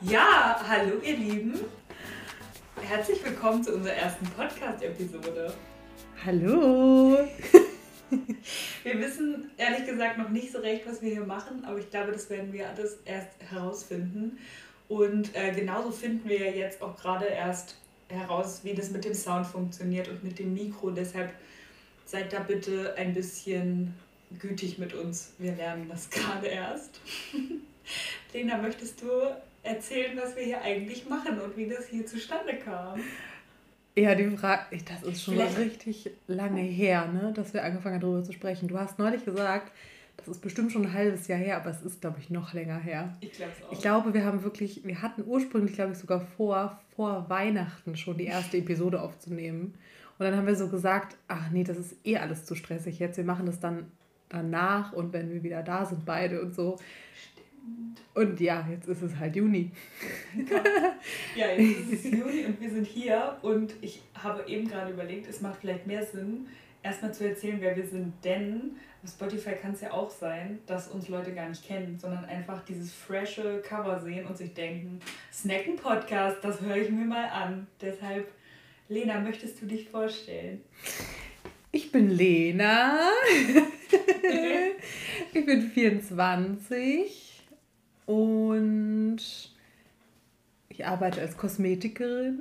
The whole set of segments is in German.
Ja, hallo ihr Lieben. Herzlich willkommen zu unserer ersten Podcast-Episode. Hallo. Wir wissen ehrlich gesagt noch nicht so recht, was wir hier machen, aber ich glaube, das werden wir alles erst herausfinden. Und äh, genauso finden wir jetzt auch gerade erst heraus, wie das mit dem Sound funktioniert und mit dem Mikro. Deshalb seid da bitte ein bisschen gütig mit uns. Wir lernen das gerade erst. Lena, möchtest du erzählen, was wir hier eigentlich machen und wie das hier zustande kam? Ja, die Frage, das ist schon Vielleicht. richtig lange her, ne, dass wir angefangen haben, darüber zu sprechen. Du hast neulich gesagt, das ist bestimmt schon ein halbes Jahr her, aber es ist, glaube ich, noch länger her. Ich glaube auch. Ich glaube, wir haben wirklich, wir hatten ursprünglich, glaube ich, sogar vor, vor Weihnachten schon die erste Episode aufzunehmen. Und dann haben wir so gesagt, ach nee, das ist eh alles zu stressig jetzt. Wir machen das dann danach und wenn wir wieder da sind, beide und so. Und ja, jetzt ist es halt Juni. ja, jetzt ist es Juni und wir sind hier und ich habe eben gerade überlegt, es macht vielleicht mehr Sinn, erstmal zu erzählen, wer wir sind, denn auf Spotify kann es ja auch sein, dass uns Leute gar nicht kennen, sondern einfach dieses frische Cover sehen und sich denken, Snacken Podcast, das höre ich mir mal an. Deshalb, Lena, möchtest du dich vorstellen? Ich bin Lena. ich bin 24 und ich arbeite als Kosmetikerin.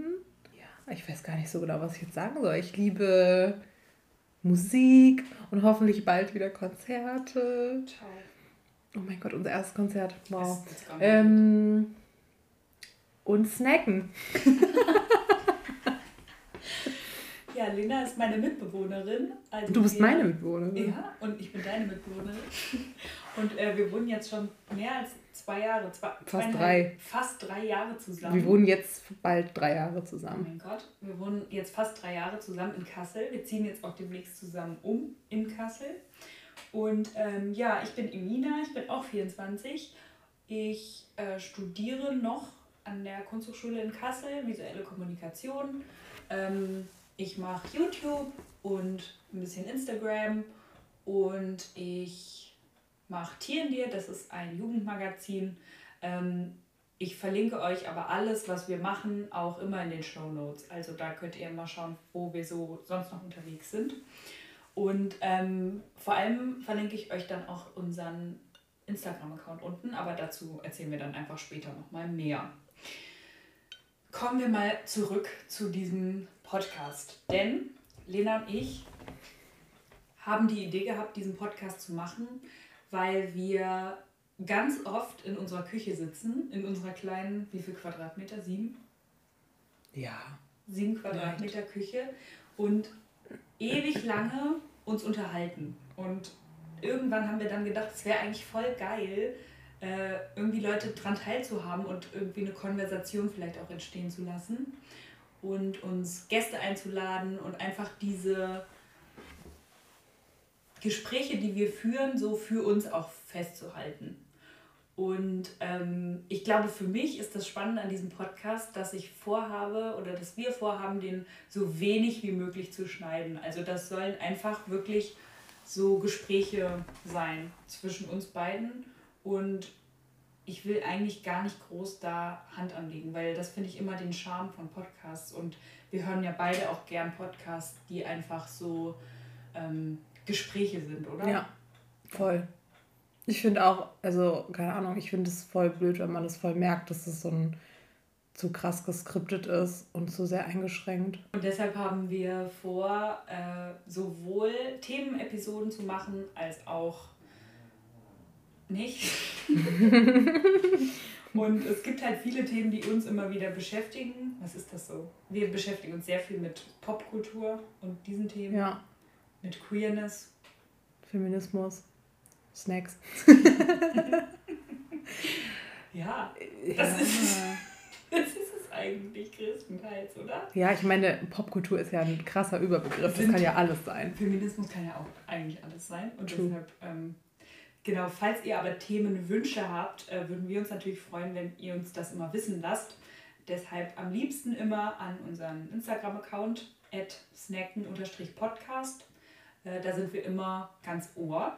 Ja, ich weiß gar nicht so genau, was ich jetzt sagen soll. Ich liebe Musik und hoffentlich bald wieder Konzerte. Ciao. Oh mein Gott, unser erstes Konzert. Wow. Ähm, und snacken. ja, Lena ist meine Mitbewohnerin. Also du bist wir, meine Mitbewohnerin. Ja, und ich bin deine Mitbewohnerin. Und äh, wir wohnen jetzt schon mehr als zwei Jahre, zwei, fast drei. Fast drei Jahre zusammen. Wir wohnen jetzt bald drei Jahre zusammen. Oh mein Gott, wir wohnen jetzt fast drei Jahre zusammen in Kassel. Wir ziehen jetzt auch demnächst zusammen um in Kassel. Und ähm, ja, ich bin Emina, ich bin auch 24. Ich äh, studiere noch an der Kunsthochschule in Kassel, visuelle Kommunikation. Ähm, ich mache YouTube und ein bisschen Instagram und ich mache Tierendir, das ist ein Jugendmagazin. Ähm, ich verlinke euch aber alles, was wir machen, auch immer in den Show Notes. Also da könnt ihr mal schauen, wo wir so sonst noch unterwegs sind. Und ähm, vor allem verlinke ich euch dann auch unseren Instagram-Account unten, aber dazu erzählen wir dann einfach später nochmal mehr. Kommen wir mal zurück zu diesem Podcast. Denn Lena und ich haben die Idee gehabt, diesen Podcast zu machen, weil wir ganz oft in unserer Küche sitzen, in unserer kleinen, wie viel Quadratmeter? Sieben? Ja. Sieben Quadratmeter Right. Küche und ewig lange uns unterhalten. Und irgendwann haben wir dann gedacht, es wäre eigentlich voll geil, äh, irgendwie Leute dran teilzuhaben und irgendwie eine Konversation vielleicht auch entstehen zu lassen und uns Gäste einzuladen und einfach diese Gespräche, die wir führen, so für uns auch festzuhalten. Und ähm, ich glaube, für mich ist das Spannende an diesem Podcast, dass ich vorhabe oder dass wir vorhaben, den so wenig wie möglich zu schneiden. Also das sollen einfach wirklich so Gespräche sein zwischen uns beiden. Und ich will eigentlich gar nicht groß da Hand anlegen, weil das finde ich immer den Charme von Podcasts. Und wir hören ja beide auch gern Podcasts, die einfach so ähm, Gespräche sind, oder? Ja, voll. Ich finde auch, also keine Ahnung, ich finde es voll blöd, wenn man es voll merkt, dass es so ein zu krass geskriptet ist und zu sehr eingeschränkt. Und deshalb haben wir vor, äh, sowohl Themenepisoden zu machen, als auch nicht. und es gibt halt viele Themen, die uns immer wieder beschäftigen. Was ist das so? Wir beschäftigen uns sehr viel mit Popkultur und diesen Themen. Ja. Mit Queerness. Feminismus. Snacks. ja, das, ja. Ist, das ist es eigentlich größtenteils, oder? Ja, ich meine, Popkultur ist ja ein krasser Überbegriff. Das kann ja alles sein. Feminismus kann ja auch eigentlich alles sein. Und True. deshalb, ähm, genau, falls ihr aber Themenwünsche habt, äh, würden wir uns natürlich freuen, wenn ihr uns das immer wissen lasst. Deshalb am liebsten immer an unseren Instagram-Account snacken-podcast. Äh, da sind wir immer ganz ohr.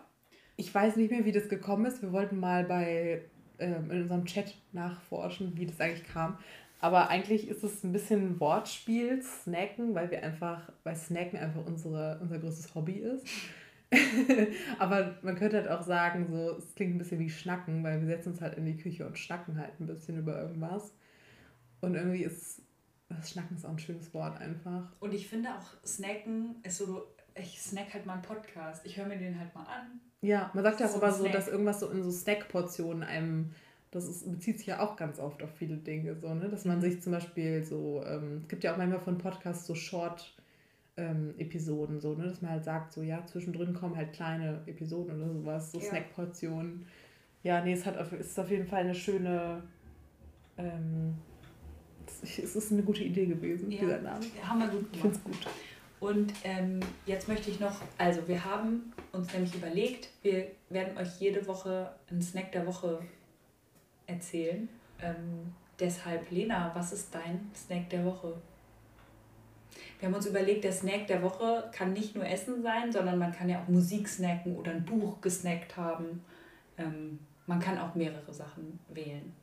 Ich weiß nicht mehr, wie das gekommen ist. Wir wollten mal bei ähm, in unserem Chat nachforschen, wie das eigentlich kam. Aber eigentlich ist es ein bisschen Wortspiel, Snacken, weil wir einfach, weil Snacken einfach unsere, unser größtes Hobby ist. Aber man könnte halt auch sagen, so, es klingt ein bisschen wie Schnacken, weil wir setzen uns halt in die Küche und schnacken halt ein bisschen über irgendwas. Und irgendwie ist das Schnacken ist auch ein schönes Wort einfach. Und ich finde auch Snacken ist so, ich snack halt mal einen Podcast. Ich höre mir den halt mal an. Ja, man sagt ja auch immer so, dass irgendwas so in so Snackportionen einem, das ist, bezieht sich ja auch ganz oft auf viele Dinge, so, ne? Dass man mhm. sich zum Beispiel so, ähm, es gibt ja auch manchmal von Podcasts so Short- ähm, Episoden, so, ne? dass man halt sagt, so ja, zwischendrin kommen halt kleine Episoden oder sowas, so ja. Snackportionen. Ja, nee, es hat ist auf jeden Fall eine schöne, ähm, es ist eine gute Idee gewesen, ja. dieser Name. Haben wir gut gemacht. Ich finde es gut. Und ähm, jetzt möchte ich noch, also wir haben uns nämlich überlegt, wir werden euch jede Woche einen Snack der Woche erzählen. Ähm, deshalb, Lena, was ist dein Snack der Woche? Wir haben uns überlegt, der Snack der Woche kann nicht nur Essen sein, sondern man kann ja auch Musik snacken oder ein Buch gesnackt haben. Ähm, man kann auch mehrere Sachen wählen.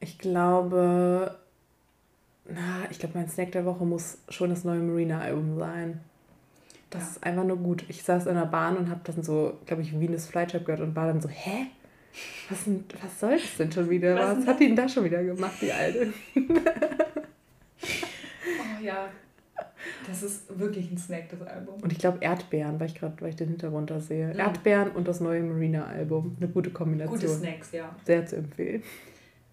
Ich glaube, na, ich glaube, mein Snack der Woche muss schon das neue Marina-Album sein. Das ja. ist einfach nur gut. Ich saß in der Bahn und habe dann so, glaube ich, Venus Flytrap gehört und war dann so, hä? Was, denn, was soll das denn schon wieder? Was, was hat die denn da schon wieder gemacht, die Alte? ja. Das ist wirklich ein Snack, das Album. Und ich glaube Erdbeeren, weil ich gerade, weil ich den Hintergrund da sehe. Mhm. Erdbeeren und das neue Marina-Album. Eine gute Kombination. Gute Snacks, ja. Sehr zu empfehlen.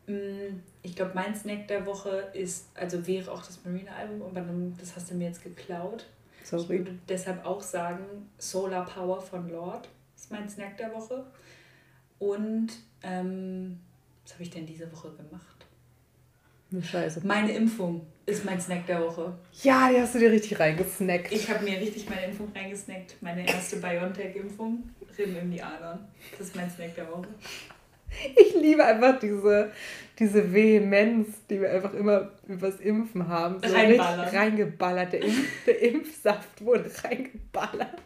Mm, ich glaube, mein Snack der Woche ist, also wäre auch das Marina-Album, aber das hast du mir jetzt geklaut. Sorry. Ich würde deshalb auch sagen, Solar Power von Lord ist mein Snack der Woche. Und ähm, was habe ich denn diese Woche gemacht? Scheiße. Meine Impfung ist mein Snack der Woche. Ja, die hast du dir richtig reingesnackt. Ich habe mir richtig meine Impfung reingesnackt. Meine erste BioNTech-Impfung. Rippen in die Adern. Das ist mein Snack der Woche. Ich liebe einfach diese, diese Vehemenz, die wir einfach immer übers Impfen haben. So reingeballert. Der, Impf, der Impfsaft wurde reingeballert.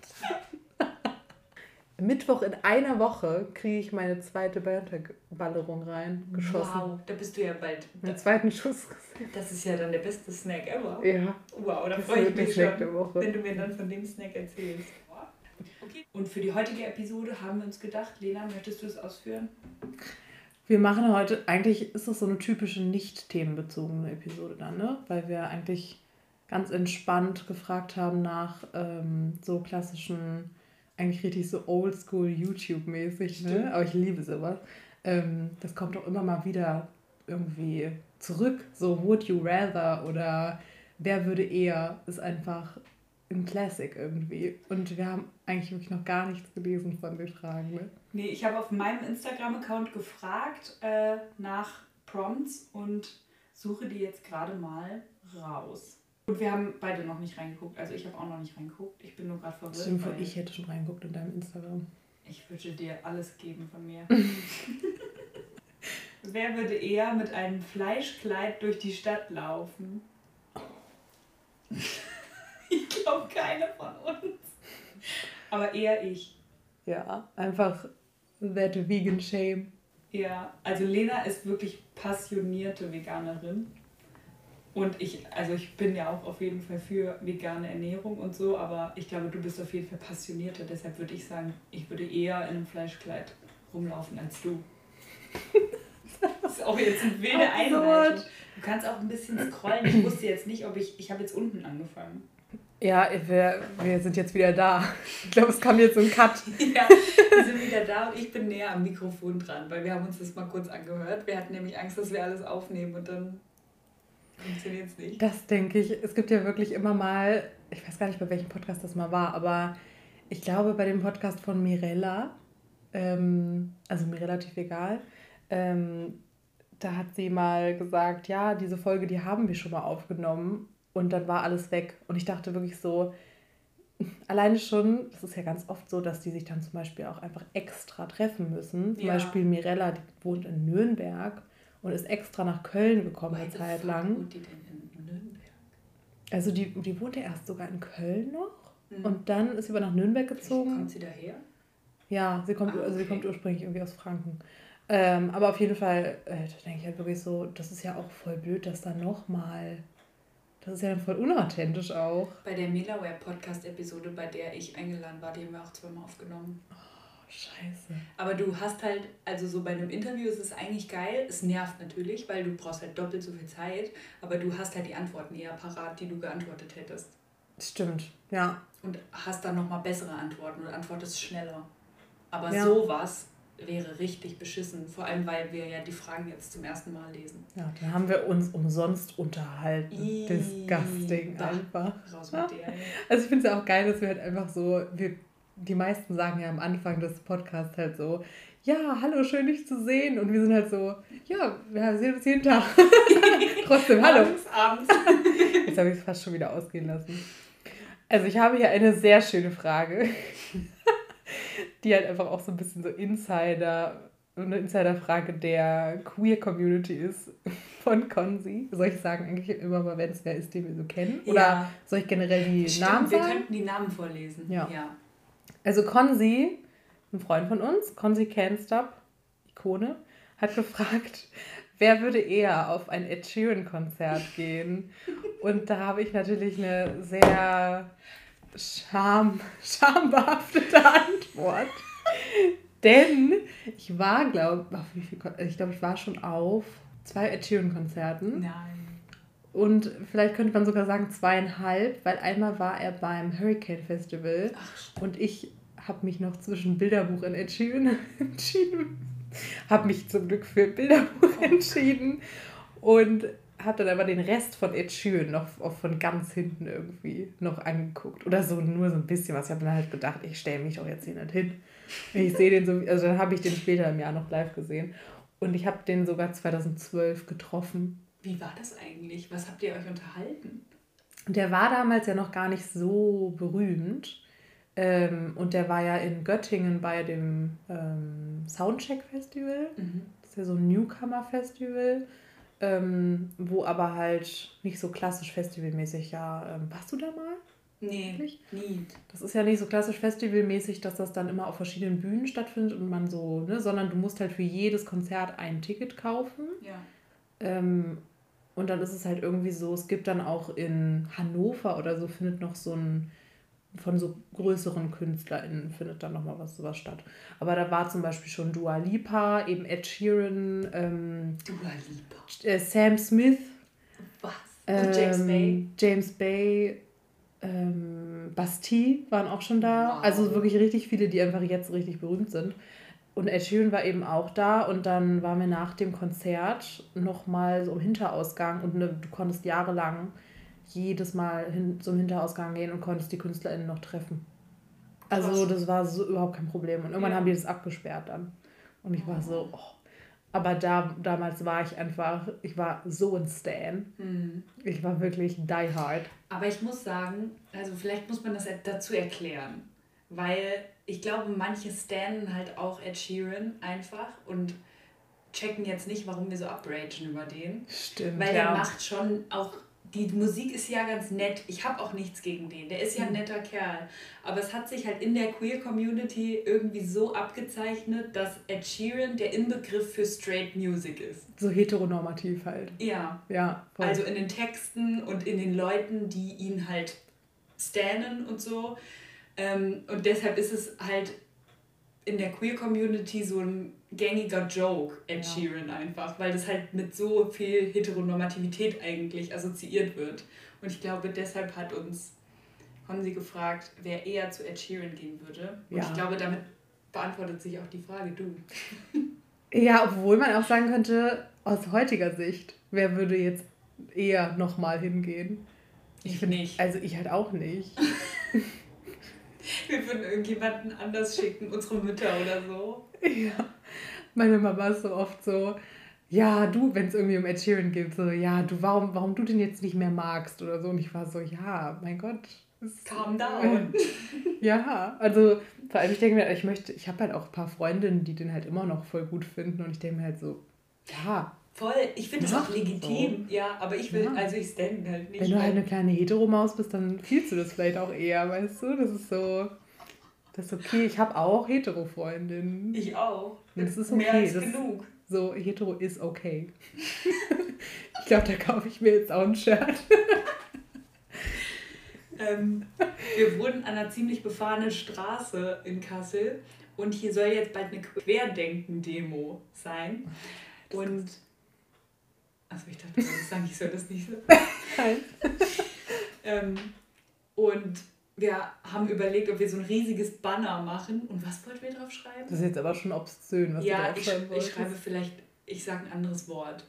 Mittwoch in einer Woche kriege ich meine zweite BioNTech-Ballerung rein, geschossen. Wow, da bist du ja bald. Den zweiten Schuss gesehen. Das ist ja dann der beste Snack ever. Ja. Wow, da freue ich mich schon, wenn du mir dann von dem Snack erzählst. Okay. Und für die heutige Episode haben wir uns gedacht, Lena, möchtest du es ausführen? Wir machen heute, eigentlich ist das so eine typische nicht themenbezogene Episode dann, ne? Weil wir eigentlich ganz entspannt gefragt haben nach ähm, so klassischen eigentlich richtig so oldschool YouTube-mäßig, ne? Aber ich liebe sowas. Ähm, das kommt auch immer mal wieder irgendwie zurück. So Would You Rather oder Wer würde eher ist einfach ein Classic irgendwie. Und wir haben eigentlich wirklich noch gar nichts gelesen von den Fragen. Ne? Nee, ich habe auf meinem Instagram-Account gefragt äh, nach Prompts und suche die jetzt gerade mal raus. Und wir haben beide noch nicht reingeguckt. Also ich habe auch noch nicht reingeguckt. Ich bin nur gerade verwirrt. Stimmt, ich hätte schon reingeguckt in deinem Instagram. Ich würde dir alles geben von mir. Wer würde eher mit einem Fleischkleid durch die Stadt laufen? ich glaube keine von uns. Aber eher ich. Ja, einfach that vegan shame. Ja, also Lena ist wirklich passionierte Veganerin. Und ich, also ich bin ja auch auf jeden Fall für vegane Ernährung und so, aber ich glaube, du bist auf jeden Fall passionierter. Deshalb würde ich sagen, ich würde eher in einem Fleischkleid rumlaufen als du. das ist auch jetzt eine wilde Einleitung. Du kannst auch ein bisschen scrollen. Ich wusste jetzt nicht, ob ich. Ich habe jetzt unten angefangen. Ja, wir, wir sind jetzt wieder da. Ich glaube, es kam jetzt so ein Cut. ja, wir sind wieder da und ich bin näher am Mikrofon dran, weil wir haben uns das mal kurz angehört. Wir hatten nämlich Angst, dass wir alles aufnehmen und dann funktioniert es nicht. Das denke ich. Es gibt ja wirklich immer mal, ich weiß gar nicht, bei welchem Podcast das mal war, aber ich glaube bei dem Podcast von Mirella, ähm, also mir relativ egal, ähm, da hat sie mal gesagt, ja, diese Folge, die haben wir schon mal aufgenommen und dann war alles weg. Und ich dachte wirklich so, alleine schon, das ist ja ganz oft so, dass die sich dann zum Beispiel auch einfach extra treffen müssen. Zum ja. Beispiel Mirella, die wohnt in Nürnberg und ist extra nach Köln gekommen eine Zeit lang. Wohnt die denn in Nürnberg? Also die, die wohnte erst sogar in Köln noch mhm. und dann ist sie aber nach Nürnberg gezogen. Wie kommt sie daher? Ja, sie kommt, ah, okay. also sie kommt ursprünglich irgendwie aus Franken. Ähm, aber auf jeden Fall, äh, da denke ich halt wirklich so, das ist ja auch voll blöd, dass da nochmal. Das ist ja voll unauthentisch auch. Bei der Melaware Podcast-Episode, bei der ich eingeladen war, die haben wir auch zweimal aufgenommen. Scheiße. Aber du hast halt, also so bei einem Interview ist es eigentlich geil. Es nervt natürlich, weil du brauchst halt doppelt so viel Zeit, aber du hast halt die Antworten eher parat, die du geantwortet hättest. Stimmt, ja. Und hast dann nochmal bessere Antworten und antwortest schneller. Aber ja. sowas wäre richtig beschissen. Vor allem, weil wir ja die Fragen jetzt zum ersten Mal lesen. Ja, da haben wir uns umsonst unterhalten. Iii, Disgusting bah, einfach. Raus mit dir, Also ich finde es ja auch geil, dass wir halt einfach so, wir, die meisten sagen ja am Anfang des Podcasts halt so, ja, hallo, schön dich zu sehen. Und wir sind halt so, ja, wir sehen uns jeden Tag. Trotzdem, hallo. Abends, abends. Jetzt habe ich es fast schon wieder ausgehen lassen. Also ich habe hier eine sehr schöne Frage die halt einfach auch so ein bisschen so Insider, eine Insiderfrage der Queer-Community ist von Konzi. Soll ich sagen, eigentlich immer mal, wenn es wer ist, den wir so kennen? Oder ja. soll ich generell die Stimmt, Namen sagen? Wir könnten die Namen vorlesen. Ja. ja. Also Konzi, ein Freund von uns, Konzi Can't Stop, Ikone, hat gefragt, wer würde eher auf ein Ed Sheeran-Konzert gehen? Und da habe ich natürlich eine sehr Scham, schambehaftete Antwort. Denn ich war, glaube ich, glaube, ich war schon auf zwei Ed Sheeran-Konzerten. Nein. Und vielleicht könnte man sogar sagen zweieinhalb, weil einmal war er beim Hurricane Festival Ach, und ich habe mich noch zwischen Bilderbuch und Ed Sheeran entschieden. Habe mich zum Glück für Bilderbuch oh. entschieden und habe dann aber den Rest von Ed Sheeran noch von ganz hinten irgendwie noch angeguckt. Oder so nur so ein bisschen was. Ich habe dann halt gedacht, ich stelle mich doch jetzt hier nicht hin. Ich sehe den so, also dann habe ich den später im Jahr noch live gesehen. Und ich habe den sogar 2012 getroffen. Wie war das eigentlich? Was habt ihr euch unterhalten? Der war damals ja noch gar nicht so berühmt. Ähm, und der war ja in Göttingen bei dem ähm, Soundcheck Festival. Mhm. Das ist ja so ein Newcomer-Festival ähm, wo aber halt nicht so klassisch festivalmäßig, ja, ähm, warst du da mal? Nee, Wirklich? nie. Das ist ja nicht so klassisch festivalmäßig, dass das dann immer auf verschiedenen Bühnen stattfindet und man so, ne, sondern du musst halt für jedes Konzert ein Ticket kaufen. Ja. Und dann ist es halt irgendwie so, es gibt dann auch in Hannover oder so, findet noch so ein von so größeren KünstlerInnen findet dann nochmal was sowas statt. Aber da war zum Beispiel schon Dua Lipa, eben Ed Sheeran, ähm, Dua Lipa. Äh, Sam Smith. Was? Ähm, James Bay. James Bay, ähm, Bastille waren auch schon da. Wow. Also wirklich richtig viele, die einfach jetzt richtig berühmt sind. Und Ed Sheeran war eben auch da und dann waren wir nach dem Konzert nochmal so im Hinterausgang und ne, du konntest jahrelang jedes Mal hin, zum Hinterausgang gehen und konntest die KünstlerInnen noch treffen. Also Krass. das war so überhaupt kein Problem. Und irgendwann ja. haben die das abgesperrt dann. Und ich war so, oh. Aber da, damals war ich einfach, ich war so ein Stan. Mhm. Ich war wirklich die hard. Aber ich muss sagen, also vielleicht muss man das dazu erklären. Weil ich glaube, manche stanen halt auch Ed Sheeran einfach und checken jetzt nicht, warum wir so upragen über den. Stimmt. Weil ja. der macht schon auch die Musik ist ja ganz nett. Ich habe auch nichts gegen den. Der ist ja ein mhm. netter Kerl. Aber es hat sich halt in der Queer Community irgendwie so abgezeichnet, dass Ed Sheeran der Inbegriff für Straight Music ist. So heteronormativ halt. Ja. Ja. Voll. Also in den Texten und in den Leuten, die ihn halt stannen und so. Ähm, und deshalb ist es halt in der Queer Community so ein gängiger Joke, Ed ja. Sheeran einfach, weil das halt mit so viel Heteronormativität eigentlich assoziiert wird. Und ich glaube, deshalb hat uns Honsi gefragt, wer eher zu Ed Sheeran gehen würde. Und ja. ich glaube, damit beantwortet sich auch die Frage, du. Ja, obwohl man auch sagen könnte, aus heutiger Sicht, wer würde jetzt eher nochmal hingehen? Ich, ich finde nicht. Also ich halt auch nicht. Wir würden irgendjemanden anders schicken, unsere Mütter oder so. Ja. Meine Mama ist so oft so, ja, du, wenn es irgendwie um Ed Sheeran geht, so, ja, du, warum, warum du den jetzt nicht mehr magst oder so. Und ich war so, ja, mein Gott. Calm down. ja, also vor allem, ich denke mir, ich möchte, ich habe halt auch ein paar Freundinnen, die den halt immer noch voll gut finden und ich denke mir halt so, ja. Voll, ich finde das auch legitim, so. ja, aber ich will, ja. also ich stand halt nicht. Wenn du halt eine kleine Heteromaus bist, dann fühlst du das vielleicht auch eher, weißt du? Das ist so. Das ist okay. Ich habe auch Hetero-Freundinnen. Ich auch. Das ist okay. Mehr als das, genug. So, hetero ist okay. ich glaube, da kaufe ich mir jetzt auch ein Shirt. Ähm, wir wohnen an einer ziemlich befahrenen Straße in Kassel und hier soll jetzt bald eine Querdenken-Demo sein. Und. Achso, ich dachte, ich sagen, ich soll das nicht so. Nein. ähm, und wir haben überlegt, ob wir so ein riesiges Banner machen. Und was wollten wir drauf schreiben? Das ist jetzt aber schon obszön, was ja, du ich, draufschreiben ich wolltest. schreibe vielleicht, ich sage ein anderes Wort.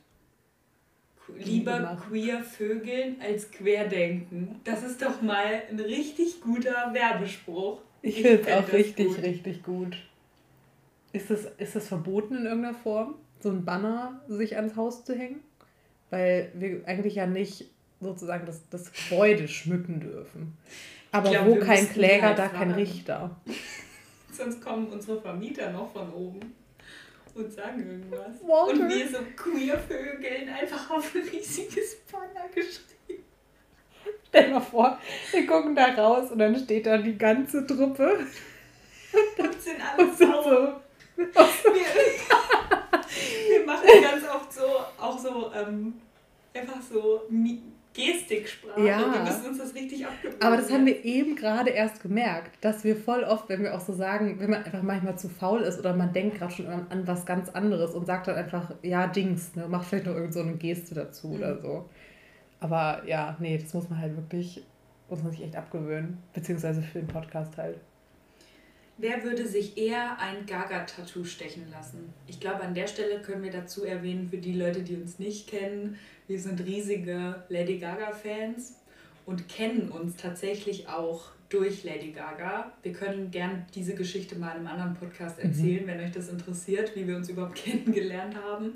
Lieber queer Vögeln als Querdenken. Das ist doch mal ein richtig guter Werbespruch. Ich finde es auch richtig, gut. richtig gut. Ist das, ist das verboten in irgendeiner Form, so ein Banner sich ans Haus zu hängen? Weil wir eigentlich ja nicht sozusagen das, das Gebäude schmücken dürfen. Aber glaub, wo kein Kläger, halt da kein fragen. Richter. Sonst kommen unsere Vermieter noch von oben und sagen irgendwas. Walter. Und wir so queer Vögeln einfach auf ein riesiges Banner geschrieben. Stell dir mal vor, wir gucken da raus und dann steht da die ganze Truppe Und sind alle und sind so. Wir, machen ganz oft so, auch so, ähm, einfach so Gestiksprache. Ja. Wir müssen uns das richtig abgewöhnen. Aber das haben wir eben gerade erst gemerkt, dass wir voll oft, wenn wir auch so sagen, wenn man einfach manchmal zu faul ist oder man denkt gerade schon an, an was ganz anderes und sagt dann einfach, ja, Dings, ne, mach vielleicht noch irgend so eine Geste dazu Mhm. oder so. Aber ja, nee, das muss man halt wirklich, muss man sich echt abgewöhnen. Beziehungsweise für den Podcast halt. Wer würde sich eher ein Gaga-Tattoo stechen lassen? Ich glaube, an der Stelle können wir dazu erwähnen, für die Leute, die uns nicht kennen, wir sind riesige Lady Gaga-Fans und kennen uns tatsächlich auch durch Lady Gaga. Wir können gern diese Geschichte mal in einem anderen Podcast erzählen, wenn euch das interessiert, wie wir uns überhaupt kennengelernt haben.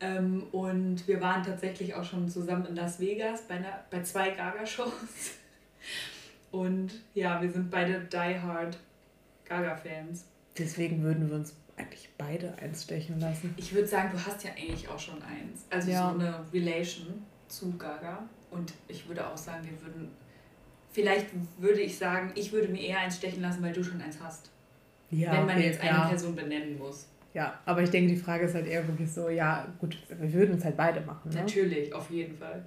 Ähm, und wir waren tatsächlich auch schon zusammen in Las Vegas bei, einer, bei zwei Gaga-Shows. Und ja, wir sind beide Die Hard Gaga-Fans. Deswegen würden wir uns eigentlich beide eins stechen lassen. Ich würde sagen, du hast ja eigentlich auch schon eins. Also Ja. so eine Relation zu Gaga. Und ich würde auch sagen, wir würden. Vielleicht würde ich sagen, ich würde mir eher eins stechen lassen, weil du schon eins hast. Ja, wenn man okay, jetzt eine ja. Person benennen muss. Ja, aber ich denke, die Frage ist halt eher wirklich so, ja, gut, wir würden es halt beide machen. Ne? Natürlich, auf jeden Fall.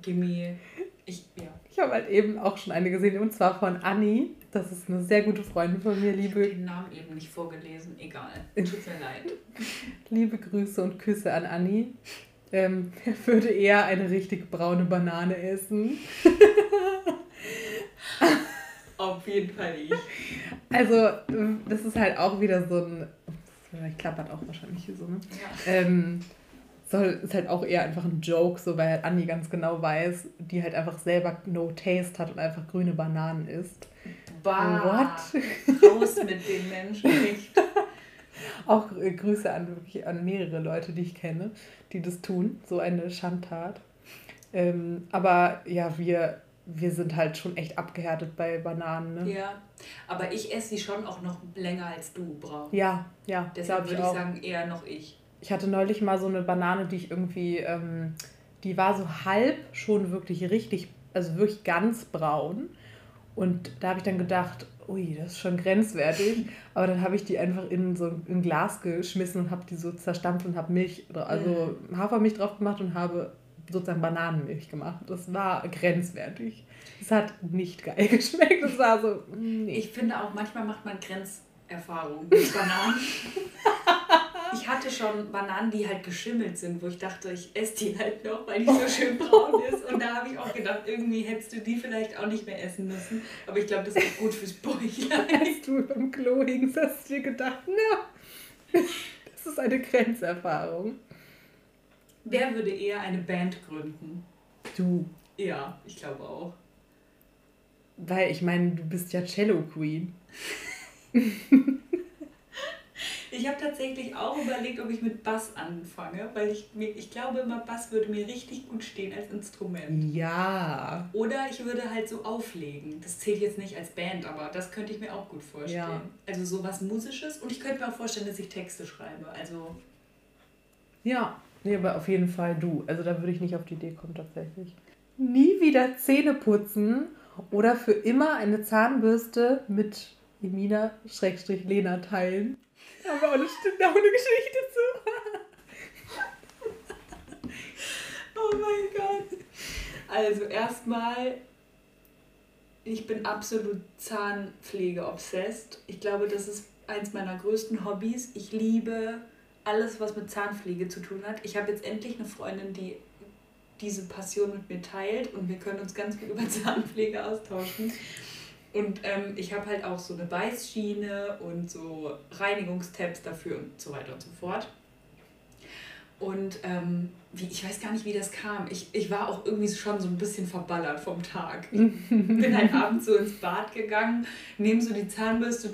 Gimme. Ich, ja. Ich habe halt eben auch schon eine gesehen, und zwar von Anni. Das ist eine sehr gute Freundin von mir, Ich habe liebe den Namen eben nicht vorgelesen. Egal. Tut mir leid. Liebe Grüße und Küsse an Anni. Ähm, er würde eher eine richtig braune Banane essen. Auf jeden Fall ich. Also, das ist halt auch wieder so ein. Vielleicht klappert auch wahrscheinlich hier so, ne? Ja. Ähm, soll, ist halt auch eher einfach ein Joke, so weil halt Anni ganz genau weiß, die halt einfach selber no taste hat und einfach grüne Bananen isst. Bah. What? Raus mit den Menschen nicht. Auch Grüße an wirklich an mehrere Leute, die ich kenne, die das tun. So eine Schandtat. Ähm, aber ja, wir, wir sind halt schon echt abgehärtet bei Bananen. Ne? Ja, aber ich esse sie schon auch noch länger als du brauchst. Ja, ja, Deshalb würde ich auch. sagen, eher noch ich. Ich hatte neulich mal so eine Banane, die ich irgendwie, ähm, die war so halb schon wirklich richtig, also wirklich ganz braun. Und da habe ich dann gedacht, ui, das ist schon grenzwertig. Aber dann habe ich die einfach in so ein Glas geschmissen und habe die so zerstampft und habe Milch, also Hafermilch drauf gemacht und habe sozusagen Bananenmilch gemacht. Das war grenzwertig. Es hat nicht geil geschmeckt. Es war so, nee. Ich finde auch, manchmal macht man Grenzerfahrungen mit Bananen. Ich hatte schon Bananen, die halt geschimmelt sind, wo ich dachte, ich esse die halt noch, weil die so schön braun ist. Und da habe ich auch gedacht, irgendwie hättest du die vielleicht auch nicht mehr essen müssen. Aber ich glaube, das ist gut fürs Bäuchlein. Als du beim Klo hingst, hast du dir gedacht, na, das ist eine Grenzerfahrung. Wer würde eher eine Band gründen? Du, Ja, ich glaube auch. weil ich meine, du bist ja Cello Queen. Ich habe tatsächlich auch überlegt, ob ich mit Bass anfange, weil ich, mir, ich glaube immer, Bass würde mir richtig gut stehen als Instrument. Ja. Oder ich würde halt so auflegen. Das zählt jetzt nicht als Band, aber das könnte ich mir auch gut vorstellen. Ja. Also sowas Musisches und ich könnte mir auch vorstellen, dass ich Texte schreibe. Also Ja. Nee, aber auf jeden Fall du. Also da würde ich nicht auf die Idee kommen tatsächlich. Nie wieder Zähne putzen Oder für immer eine Zahnbürste mit Emina-Lena teilen. Da haben wir auch eine, auch eine Geschichte zu. oh mein Gott. Also erstmal, ich bin absolut Zahnpflege-obsessed. Ich glaube, das ist eins meiner größten Hobbys. Ich liebe alles, was mit Zahnpflege zu tun hat. Ich habe jetzt endlich eine Freundin, die diese Passion mit mir teilt und wir können uns ganz viel über Zahnpflege austauschen. Und ähm, ich habe halt auch so eine Beißschiene und so Reinigungstabs dafür und so weiter und so fort. Und ähm, wie, ich weiß gar nicht, wie das kam. Ich, ich war auch irgendwie schon so ein bisschen verballert vom Tag. Ich bin halt abends so ins Bad gegangen, nehme so die Zahnbürste,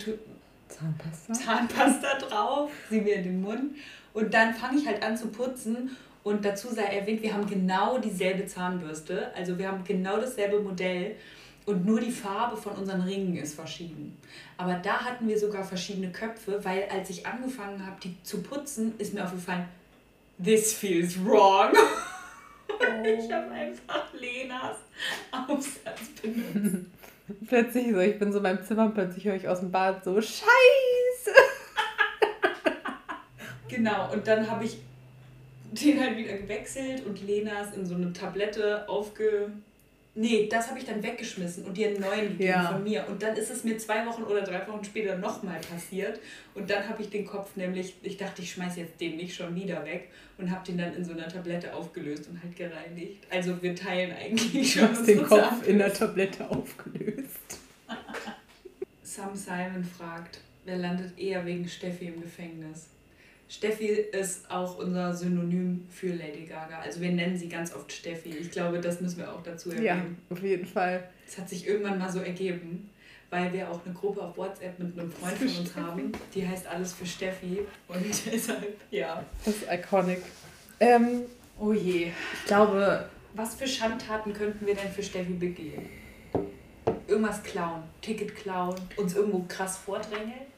Zahnpasta, Zahnpasta drauf, sie mir in den Mund und dann fange ich halt an zu putzen und dazu sei erwähnt, wir haben genau dieselbe Zahnbürste, also wir haben genau dasselbe Modell und nur die Farbe von unseren Ringen ist verschieden. Aber da hatten wir sogar verschiedene Köpfe, weil als ich angefangen habe, die zu putzen, ist mir aufgefallen, this feels wrong. Oh. ich habe einfach Lenas Aufsatz benutzt. plötzlich so, ich bin so in meinem Zimmer und plötzlich höre ich aus dem Bad so, Scheiße! genau, und dann habe ich den halt wieder gewechselt und Lenas in so eine Tablette aufge Nee, das habe ich dann weggeschmissen und dir einen neuen gegeben ja. von mir. Und dann ist es mir zwei Wochen oder drei Wochen später nochmal passiert. Und dann habe ich den Kopf nämlich, ich dachte, ich schmeiße jetzt den nicht schon wieder weg und habe den dann in so einer Tablette aufgelöst und halt gereinigt. Also wir teilen eigentlich schon. Du hast den Kopf in der Tablette aufgelöst. Sam Simon fragt, wer landet eher wegen Steffi im Gefängnis? Steffi ist auch unser Synonym für Lady Gaga. Also wir nennen sie ganz oft Steffi. Ich glaube, das müssen wir auch dazu erwähnen. Ja, auf jeden Fall. Es hat sich irgendwann mal so ergeben, weil wir auch eine Gruppe auf WhatsApp mit einem Freund von uns haben. Die heißt Alles für Steffi. Und deshalb, ja. Das ist iconic. Ähm, oh je. Ich glaube, was für Schandtaten könnten wir denn für Steffi begehen? Irgendwas klauen, Ticket klauen, uns irgendwo krass vordrängeln?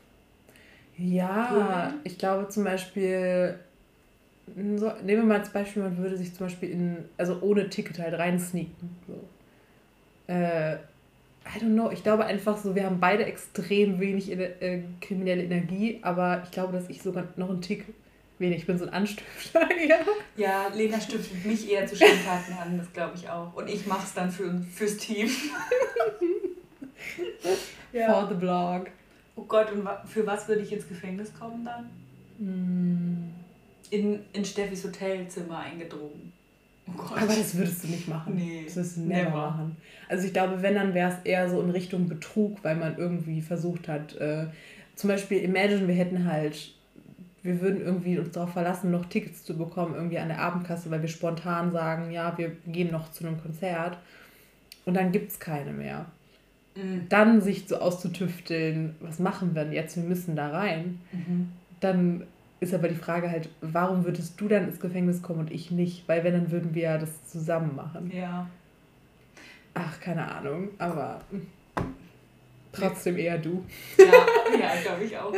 Ja, mhm. ich glaube zum Beispiel, so, nehmen wir mal als Beispiel, man würde sich zum Beispiel in, also ohne Ticket halt reinsneaken. So. Äh, I don't know, ich glaube einfach so, wir haben beide extrem wenig äh, kriminelle Energie, aber ich glaube, dass ich sogar noch ein Tick wenig, ich bin so ein Anstifter, ja. Ja, Lena stiftet mich eher zu Schandtaten an, das glaube ich auch. Und ich mache es dann für, fürs Team. ja. For the blog. Oh Gott, und für was würde ich ins Gefängnis kommen dann? Mm. In, in Steffis Hotelzimmer eingedrungen. Oh Gott. Aber das würdest du nicht machen. Nee. Das würdest du never, never. machen. Also ich glaube, wenn, dann wäre es eher so in Richtung Betrug, weil man irgendwie versucht hat, äh, zum Beispiel, imagine, wir hätten halt, wir würden irgendwie uns darauf verlassen, noch Tickets zu bekommen, irgendwie an der Abendkasse, weil wir spontan sagen, ja, wir gehen noch zu einem Konzert. Und dann gibt es keine mehr. Mhm. Dann sich so auszutüfteln, was machen wir denn jetzt? Wir müssen da rein. Mhm. Dann ist aber die Frage halt, warum würdest du dann ins Gefängnis kommen und ich nicht? Weil wenn, dann würden wir ja das zusammen machen. Ja. Ach, keine Ahnung, aber trotzdem eher du. Ja, ja glaube ich auch.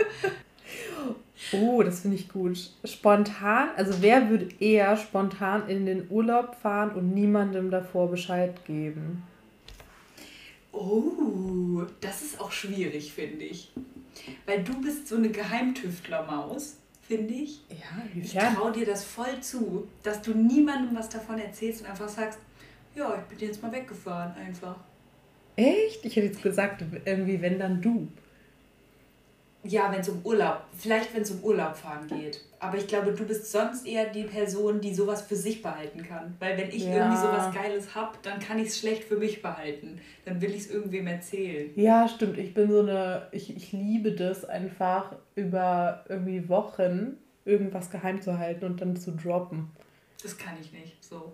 Oh, das finde ich gut. Spontan, also wer würde eher spontan in den Urlaub fahren und niemandem davor Bescheid geben? Oh, das ist auch schwierig, finde ich. Weil du bist so eine Geheimtüftlermaus, finde ich. Ja, ich traue dir das voll zu, dass du niemandem was davon erzählst und einfach sagst, ja, ich bin jetzt mal weggefahren, einfach. Echt? Ich hätte jetzt gesagt, irgendwie, wenn dann du. Ja, wenn es um Urlaub, vielleicht wenn es um Urlaub fahren geht. Aber ich glaube, du bist sonst eher die Person, die sowas für sich behalten kann. Weil wenn ich ja. irgendwie sowas Geiles habe, dann kann ich es schlecht für mich behalten. Dann will ich es irgendwem erzählen. Ja, stimmt. Ich bin so eine, ich, ich liebe das einfach über irgendwie Wochen irgendwas geheim zu halten und dann zu droppen. Das kann ich nicht, so.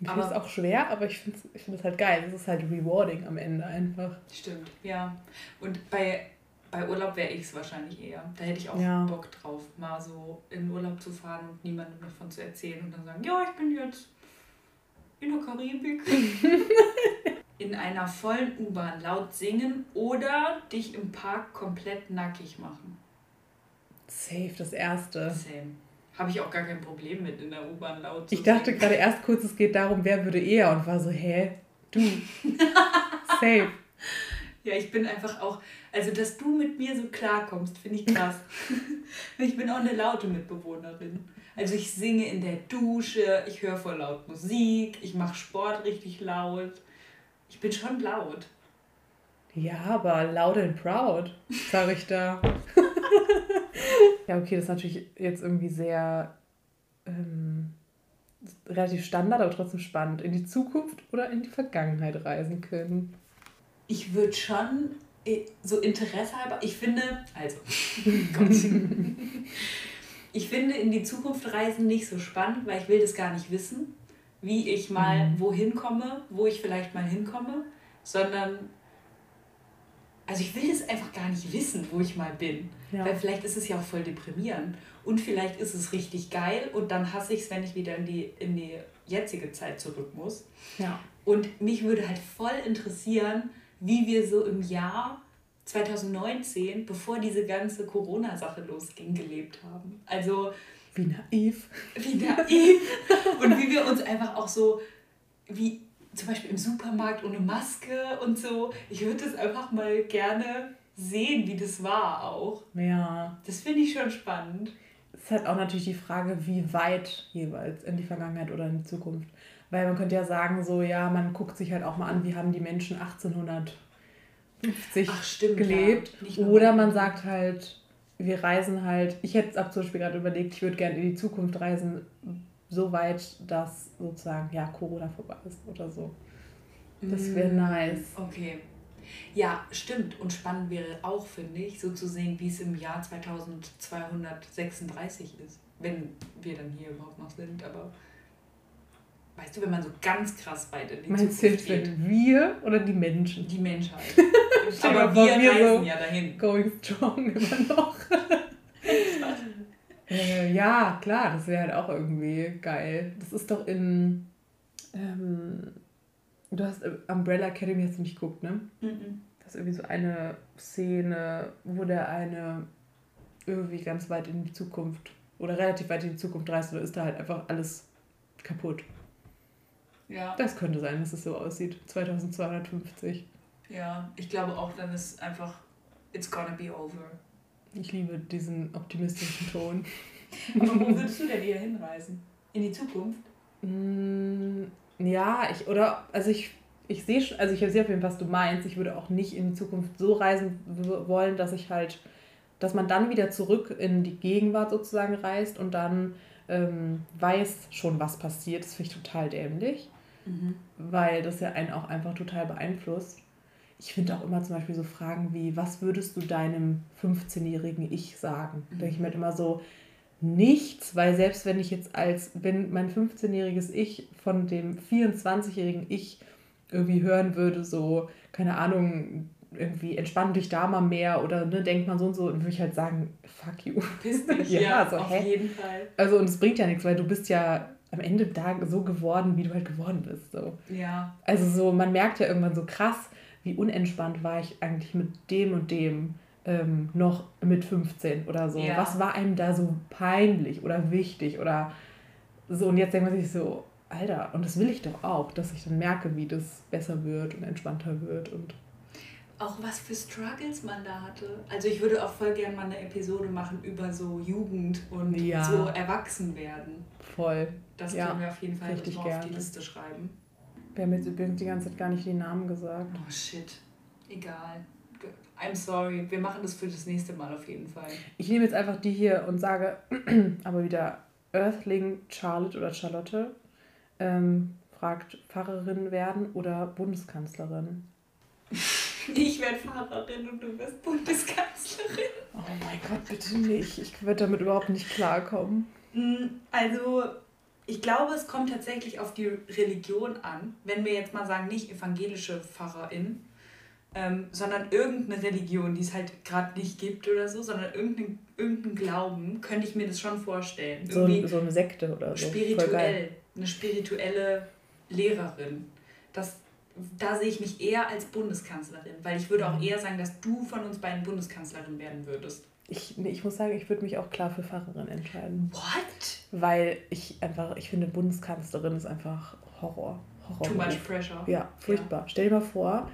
Ich finde es auch schwer, aber ich finde es ich find halt geil. Es ist halt rewarding am Ende einfach. Stimmt, ja. Und bei bei Urlaub wäre ich es wahrscheinlich eher. Da hätte ich auch ja. Bock drauf, mal so in Urlaub zu fahren und niemandem davon zu erzählen und dann sagen, ja, ich bin jetzt in der Karibik. in einer vollen U-Bahn laut singen oder dich im Park komplett nackig machen. Safe, das erste. Same. Habe ich auch gar kein Problem mit, in der U-Bahn laut Ich dachte gerade erst kurz, es geht darum, wer würde eher und war so, hä? Du. Safe. Ja, ich bin einfach auch, also dass du mit mir so klarkommst, finde ich krass. ich bin auch eine laute Mitbewohnerin. Also ich singe in der Dusche, ich höre voll laut Musik, ich mache Sport richtig laut. Ich bin schon laut. Ja, aber loud and proud, sage ich da. ja, okay, das ist natürlich jetzt irgendwie sehr ähm, relativ Standard, aber trotzdem spannend. In die Zukunft oder in die Vergangenheit reisen können? Ich würde schon so Interesse halber, ich finde, also, ich finde in die Zukunft reisen nicht so spannend, weil ich will das gar nicht wissen, wie ich mal mhm. wohin komme, wo ich vielleicht mal hinkomme, sondern also ich will das einfach gar nicht wissen, wo ich mal bin. Ja. Weil vielleicht ist es ja auch voll deprimierend. Und vielleicht ist es richtig geil und dann hasse ich es, wenn ich wieder in die, in die jetzige Zeit zurück muss. Ja. Und mich würde halt voll interessieren, wie wir so im Jahr 2019, bevor diese ganze Corona-Sache losging, gelebt haben. Also. Wie naiv. Wie naiv. und wie wir uns einfach auch so, wie zum Beispiel im Supermarkt ohne Maske und so. Ich würde das einfach mal gerne sehen, wie das war auch. Ja. Das finde ich schon spannend. Es ist halt auch natürlich die Frage, wie weit jeweils in die Vergangenheit oder in die Zukunft. Weil man könnte ja sagen, so, ja, man guckt sich halt auch mal an, wie haben die Menschen 1850 Ach, stimmt, gelebt. Ja. Oder man sagt halt, wir reisen halt, ich hätte es ab zum Beispiel gerade überlegt, ich würde gerne in die Zukunft reisen, so weit, dass sozusagen ja Corona vorbei ist oder so. Das wäre mm, nice. Okay. Ja, stimmt. Und spannend wäre auch, finde ich, so zu sehen, wie es im Jahr 2236 ist. Wenn wir dann hier überhaupt noch sind. Aber weißt du, wenn man so ganz krass weit in die Meinst Zukunft geht. Wir oder die Menschen? Die Menschheit. aber wir, wir reisen so ja dahin. Going strong immer noch. Äh, ja, klar, das wäre halt auch irgendwie geil. Das ist doch in. Ähm, du hast äh, Umbrella Academy hast du nicht geguckt, ne? Mhm. Das ist irgendwie so eine Szene, wo der eine irgendwie ganz weit in die Zukunft oder relativ weit in die Zukunft reist oder ist da halt einfach alles kaputt. Ja. Das könnte sein, dass es so aussieht. 2250. Ja, ich glaube auch, dann ist einfach, it's gonna be over. Ich liebe diesen optimistischen Ton. Aber wo würdest du denn eher hinreisen? In die Zukunft? Mm, ja, ich, oder, also ich, ich sehe schon, also ich sehe auf jeden Fall, was du meinst. Ich würde auch nicht in die Zukunft so reisen wollen, dass ich halt, dass man dann wieder zurück in die Gegenwart sozusagen reist und dann ähm, weiß schon, was passiert. Das finde ich total dämlich, mhm. weil das ja einen auch einfach total beeinflusst ich finde auch immer zum Beispiel so Fragen wie, was würdest du deinem 15-jährigen Ich sagen? Da denke ich mir halt immer so, nichts, weil selbst wenn ich jetzt als, wenn mein 15-jähriges Ich von dem 24-jährigen Ich irgendwie hören würde, so, keine Ahnung, irgendwie entspann dich da mal mehr oder ne, denkt man so und so, dann würde ich halt sagen, fuck you. Piss dich, ja, ja so, auf hä? jeden Fall. Also und es bringt ja nichts, weil du bist ja am Ende da so geworden, wie du halt geworden bist. So. Ja. Also so, man merkt ja irgendwann so krass, wie unentspannt war ich eigentlich mit dem und dem ähm, noch mit 15 oder so. Ja. Was war einem da so peinlich oder wichtig oder so? Und jetzt denkt man sich so, Alter, und das will ich doch auch, dass ich dann merke, wie das besser wird und entspannter wird und auch was für Struggles man da hatte. Also ich würde auch voll gerne mal eine Episode machen über so Jugend und ja. so Erwachsenwerden. Voll. Das ja. können wir auf jeden Fall Richtig auf die Liste schreiben. Wir haben jetzt übrigens die ganze Zeit gar nicht die Namen gesagt. Oh shit. Egal. I'm sorry. Wir machen das für das nächste Mal auf jeden Fall. Ich nehme jetzt einfach die hier und sage aber wieder Earthling Charlotte oder Charlotte ähm, fragt Pfarrerin werden oder Bundeskanzlerin. Ich werde Pfarrerin und du wirst Bundeskanzlerin. Oh mein Gott, bitte nicht. Ich werde damit überhaupt nicht klarkommen. Mm, also ich glaube, es kommt tatsächlich auf die Religion an. Wenn wir jetzt mal sagen, nicht evangelische Pfarrerin, ähm, sondern irgendeine Religion, die es halt gerade nicht gibt oder so, sondern irgendeinen irgendein Glauben, könnte ich mir das schon vorstellen. So, so eine Sekte oder so. Spirituell, eine spirituelle Lehrerin. Das, da sehe ich mich eher als Bundeskanzlerin, weil ich würde auch mhm. eher sagen, dass du von uns beiden Bundeskanzlerin werden würdest. Ich, nee, ich muss sagen, ich würde mich auch klar für Pfarrerin entscheiden. What? Weil ich einfach, ich finde, Bundeskanzlerin ist einfach Horror. Horror Too much pressure. Ja, furchtbar. Ja. Stell dir mal vor,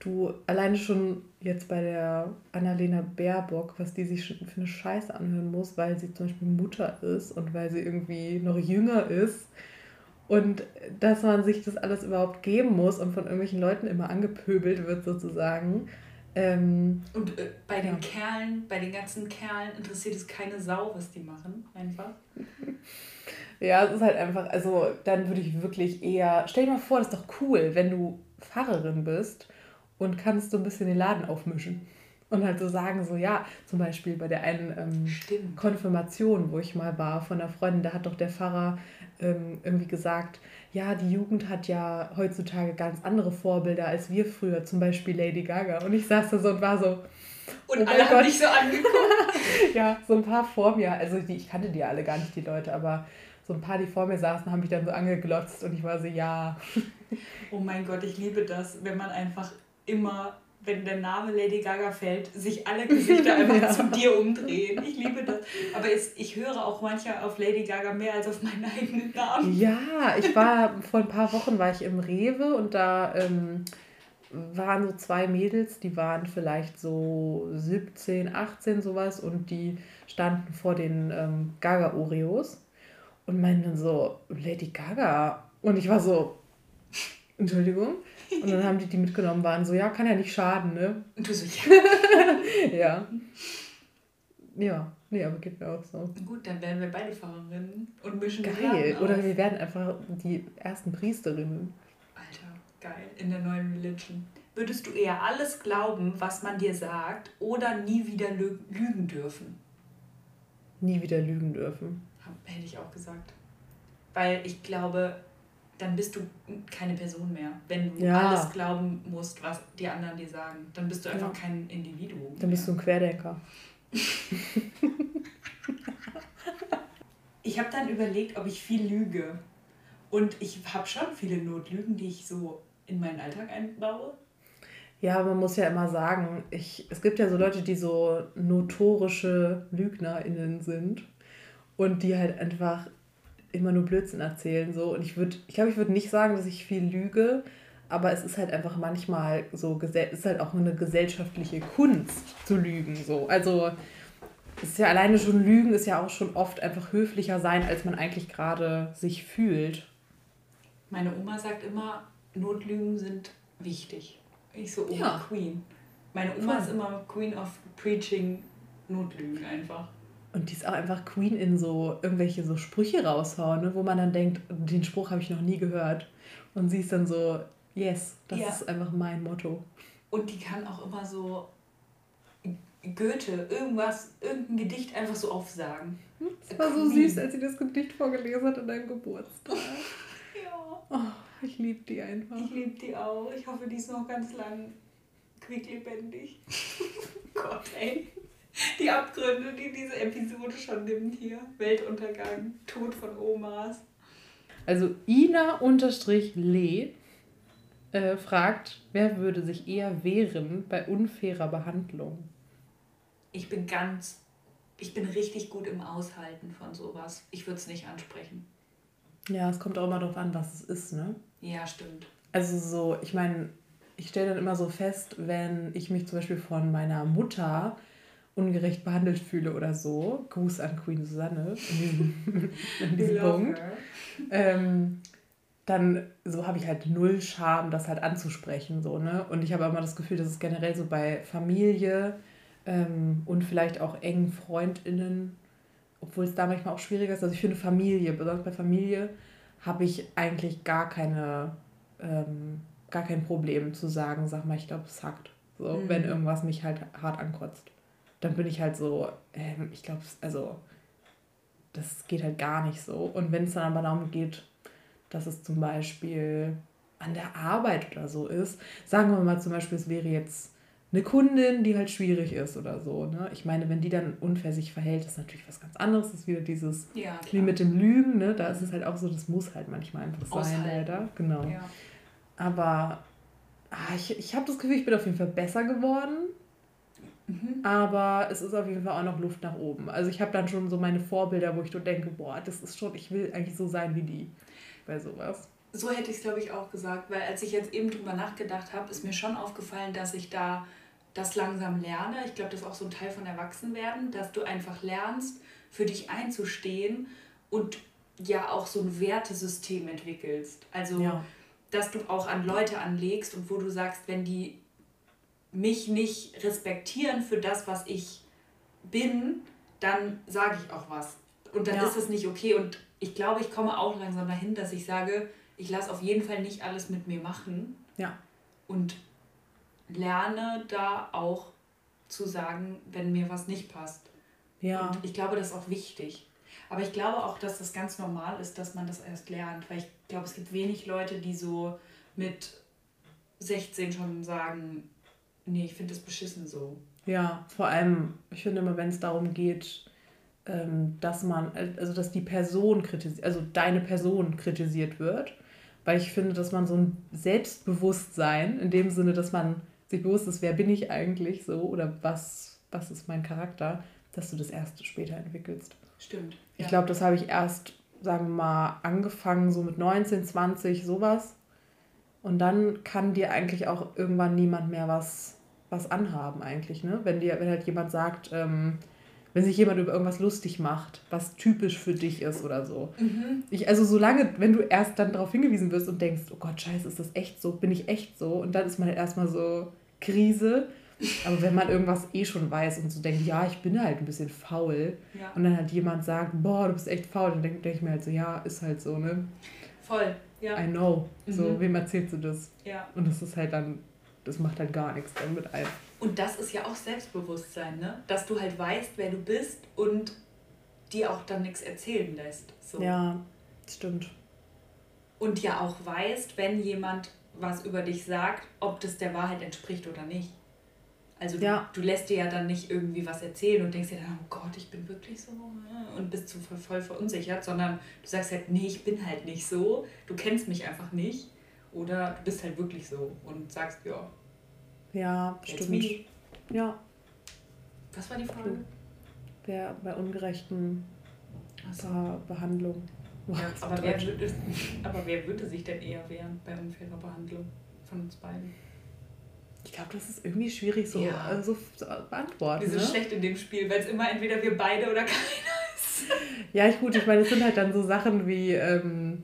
Du, alleine schon jetzt bei der Annalena Baerbock, was die sich für eine Scheiße anhören muss, weil sie zum Beispiel Mutter ist und weil sie irgendwie noch jünger ist. Und dass man sich das alles überhaupt geben muss und von irgendwelchen Leuten immer angepöbelt wird, sozusagen. Ähm, und äh, bei den ja. Kerlen, bei den ganzen Kerlen interessiert es keine Sau, was die machen, einfach. ja, es ist halt einfach, also dann würde ich wirklich eher, stell dir mal vor, das ist doch cool, wenn du Pfarrerin bist und kannst so ein bisschen den Laden aufmischen. Und halt so sagen, so ja, zum Beispiel bei der einen ähm, Konfirmation, wo ich mal war von einer Freundin, da hat doch der Pfarrer ähm, irgendwie gesagt, ja, die Jugend hat ja heutzutage ganz andere Vorbilder als wir früher, zum Beispiel Lady Gaga. Und ich saß da so und war so. Und oh alle haben dich so angeguckt. ja, so ein paar vor mir, also die, ich kannte die alle gar nicht, die Leute, aber so ein paar, die vor mir saßen, haben mich dann so angeglotzt und ich war so, ja. oh mein Gott, ich liebe das, wenn man einfach immer, wenn der Name Lady Gaga fällt, sich alle Gesichter einfach ja. zu dir umdrehen. Ich liebe das. Aber es, ich höre auch manchmal auf Lady Gaga mehr als auf meinen eigenen Namen. Ja, ich war vor ein paar Wochen war ich im Rewe und da ähm, waren so zwei Mädels, die waren vielleicht so 17, 18 sowas und die standen vor den ähm, Gaga Oreos und meinten so Lady Gaga und ich war so Entschuldigung und dann haben die die mitgenommen, waren so, ja, kann ja nicht schaden, ne? Und du so, ja. ja. Ja, nee, aber geht mir auch so. Gut, dann werden wir beide Fahrerinnen und mischen Geil. Oder wir werden einfach die ersten Priesterinnen. Alter, geil. In der neuen Religion. Würdest du eher alles glauben, was man dir sagt, oder nie wieder lügen dürfen? Nie wieder lügen dürfen. Hätte ich auch gesagt. Weil ich glaube, dann bist du keine Person mehr. Wenn du ja. alles glauben musst, was die anderen dir sagen, dann bist du einfach ja. kein Individuum. Dann bist du ein Querdenker. ich habe dann überlegt, ob ich viel lüge. Und ich habe schon viele Notlügen, die ich so in meinen Alltag einbaue. Ja, man muss ja immer sagen, ich, es gibt ja so Leute, die so notorische LügnerInnen sind und die halt einfach immer nur Blödsinn erzählen. So. Und ich würde, ich glaube, ich würde nicht sagen, dass ich viel lüge, aber es ist halt einfach manchmal so, es ist halt auch eine gesellschaftliche Kunst zu lügen. So. Also es ist ja alleine schon Lügen, ist ja auch schon oft einfach höflicher sein, als man eigentlich gerade sich fühlt. Meine Oma sagt immer, Notlügen sind wichtig. Ich so, Oma ja. Queen. Meine Oma Voll. ist immer Queen of Preaching Notlügen einfach. Und die ist auch einfach Queen in so irgendwelche so Sprüche raushauen, ne, wo man dann denkt, den Spruch habe ich noch nie gehört. Und sie ist dann so, yes, das ja. ist einfach mein Motto. Und die kann auch immer so Goethe, irgendwas, irgendein Gedicht einfach so aufsagen. Das war Queen. so süß, als sie das Gedicht vorgelesen hat an deinem Geburtstag. ja. Oh, ich liebe die einfach. Ich liebe die auch. Ich hoffe, die ist noch ganz lang quicklebendig. Gott, ey. Die Abgründe, die diese Episode schon nimmt hier. Weltuntergang, Tod von Omas. Also Ina-Le äh, fragt, wer würde sich eher wehren bei unfairer Behandlung? Ich bin ganz, ich bin richtig gut im Aushalten von sowas. Ich würde es nicht ansprechen. Ja, es kommt auch immer darauf an, was es ist, ne? Ja, stimmt. Also so, ich meine, ich stelle dann immer so fest, wenn ich mich zum Beispiel von meiner Mutter ungerecht behandelt fühle oder so. Gruß an Queen Susanne in diesem, in diesem Punkt. Ähm, dann so habe ich halt null Scham, das halt anzusprechen. So, ne? Und ich habe immer das Gefühl, dass es generell so bei Familie ähm, und vielleicht auch engen FreundInnen, obwohl es da manchmal auch schwieriger ist. Also ich finde Familie, besonders bei Familie, habe ich eigentlich gar keine, ähm, gar kein Problem zu sagen, sag mal, ich glaube, es hackt. So, mhm. wenn irgendwas mich halt hart ankotzt dann bin ich halt so, ähm, ich glaube, also das geht halt gar nicht so. Und wenn es dann aber darum geht, dass es zum Beispiel an der Arbeit oder so ist, sagen wir mal zum Beispiel, es wäre jetzt eine Kundin, die halt schwierig ist oder so. Ne? Ich meine, wenn die dann unfair sich verhält, ist natürlich was ganz anderes. Das ist wieder dieses, ja, wie mit dem Lügen, ne? da ist es halt auch so, das muss halt manchmal einfach sein, leider. Genau. Ja. Aber ah, ich, ich habe das Gefühl, ich bin auf jeden Fall besser geworden. Mhm. Aber es ist auf jeden Fall auch noch Luft nach oben. Also ich habe dann schon so meine Vorbilder, wo ich so denke, boah, das ist schon, ich will eigentlich so sein wie die bei sowas. so hätte ich es, glaube ich, auch gesagt, weil als ich jetzt eben drüber nachgedacht habe, ist mir schon aufgefallen, dass ich da das langsam lerne. Ich glaube, das ist auch so ein Teil von Erwachsenwerden, dass du einfach lernst, für dich einzustehen und ja auch so ein Wertesystem entwickelst. Also, ja. dass du auch an Leute anlegst und wo du sagst, wenn die mich nicht respektieren für das, was ich bin, dann sage ich auch was. Und dann ja. ist es nicht okay. Und ich glaube, ich komme auch langsam dahin, dass ich sage, ich lasse auf jeden Fall nicht alles mit mir machen. Ja. Und lerne da auch zu sagen, wenn mir was nicht passt. Ja. Und ich glaube, das ist auch wichtig. Aber ich glaube auch, dass das ganz normal ist, dass man das erst lernt. Weil ich glaube, es gibt wenig Leute, die so mit 16 schon sagen, nee, ich finde das beschissen so. Ja, vor allem, ich finde immer, wenn es darum geht, ähm, dass man, also dass die Person kritisiert, also deine Person kritisiert wird, weil ich finde, dass man so ein Selbstbewusstsein, in dem Sinne, dass man sich bewusst ist, wer bin ich eigentlich so oder was, was ist mein Charakter, dass du das erst später entwickelst. Stimmt. Ja. Ich glaube, das habe ich erst, sagen wir mal, angefangen, so mit 19, 20, sowas. Und dann kann dir eigentlich auch irgendwann niemand mehr was was anhaben eigentlich, ne? Wenn dir, wenn halt jemand sagt, ähm, wenn sich jemand über irgendwas lustig macht, was typisch für dich ist oder so. Mhm. Ich, also solange, wenn du erst dann darauf hingewiesen wirst und denkst, oh Gott, scheiße, ist das echt so, bin ich echt so? Und dann ist man halt erstmal so Krise. Aber wenn man irgendwas eh schon weiß und so denkt, ja, ich bin halt ein bisschen faul, ja. und dann halt jemand sagt, boah, du bist echt faul, dann denke denk ich mir halt so, ja, ist halt so, ne? Voll, ja. I know. So, mhm. wem erzählst du das? Ja. Und das ist halt dann das macht halt gar nichts dann mit einem. Und das ist ja auch Selbstbewusstsein, ne? Dass du halt weißt, wer du bist und dir auch dann nichts erzählen lässt. So. Ja, stimmt. Und ja auch weißt, wenn jemand was über dich sagt, ob das der Wahrheit entspricht oder nicht. Also ja. du, du, lässt dir ja dann nicht irgendwie was erzählen und denkst dir dann, oh Gott, ich bin wirklich so ne? und bist zu voll, voll verunsichert, sondern du sagst halt, nee, ich bin halt nicht so, du kennst mich einfach nicht oder du bist halt wirklich so und sagst, ja, ja, stimmt. Me. Ja. Was war die Frage? Wer bei ungerechten so. Behandlung. Ja, aber, wer würde, aber wer würde sich denn eher wehren bei unfairer Behandlung von uns beiden? Ich glaube, das ist irgendwie schwierig so, ja. also, zu beantworten. Wir sind ne? schlecht in dem Spiel, weil es immer entweder wir beide oder keiner ist. Ja, ich, gut, ich meine, es sind halt dann so Sachen wie ähm,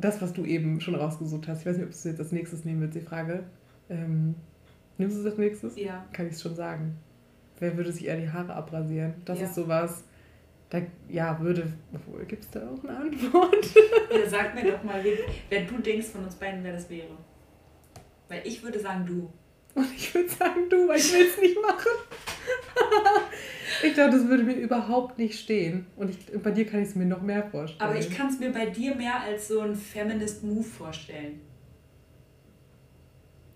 das, was du eben schon rausgesucht hast. Ich weiß nicht, ob du jetzt als nächstes nehmen willst, die Frage. Ähm, nimmst du es als nächstes? Ja. Kann ich es schon sagen. Wer würde sich eher die Haare abrasieren? Das ja. ist sowas. Da, ja, würde. Gibt es da auch eine Antwort? Ja, sag mir doch mal, wer du denkst von uns beiden, wer das wäre. Weil ich würde sagen, du. Und ich würde sagen, du, weil ich will es nicht machen. ich glaube, das würde mir überhaupt nicht stehen. Und ich, bei dir kann ich es mir noch mehr vorstellen. Aber ich kann es mir bei dir mehr als so ein Feminist-Move vorstellen.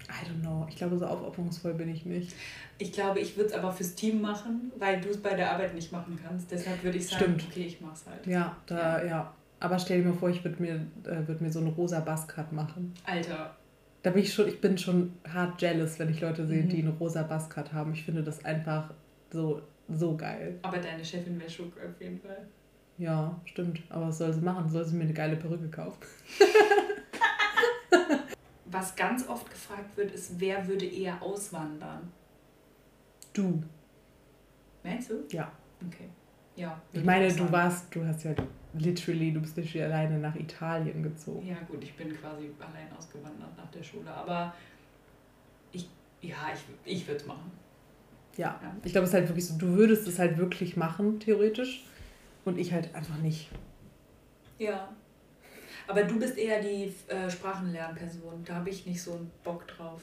I don't know. Ich glaube, so aufopferungsvoll bin ich nicht. Ich glaube, ich würde es aber fürs Team machen, weil du es bei der Arbeit nicht machen kannst. Deshalb würde ich sagen, Stimmt. okay, ich mach's halt. Ja, da, ja. Aber stell dir mal vor, ich würde mir, äh, würd mir so einen rosa Buzzcut machen. Alter. Da bin ich schon, ich bin schon hart jealous, wenn ich Leute sehe, mhm. die einen rosa Buzzcut haben. Ich finde das einfach so, so geil. Aber deine Chefin wäre schon auf jeden Fall. Ja, stimmt. Aber was soll sie machen? Soll sie mir eine geile Perücke kaufen? was ganz oft gefragt wird, ist, wer würde eher auswandern? Du. Meinst du? Ja. Okay. Ja. Ich meine, du warst, du hast ja literally, du bist nicht alleine nach Italien gezogen. Ja, gut, ich bin quasi allein ausgewandert nach der Schule, aber ich, ja, ich, ich würde es machen. Ja. ja. Ich glaube, es ist halt wirklich so, du würdest es halt wirklich machen, theoretisch, und ich halt einfach nicht. Ja. Aber du bist eher die äh, Sprachenlernperson. Da habe ich nicht so einen Bock drauf.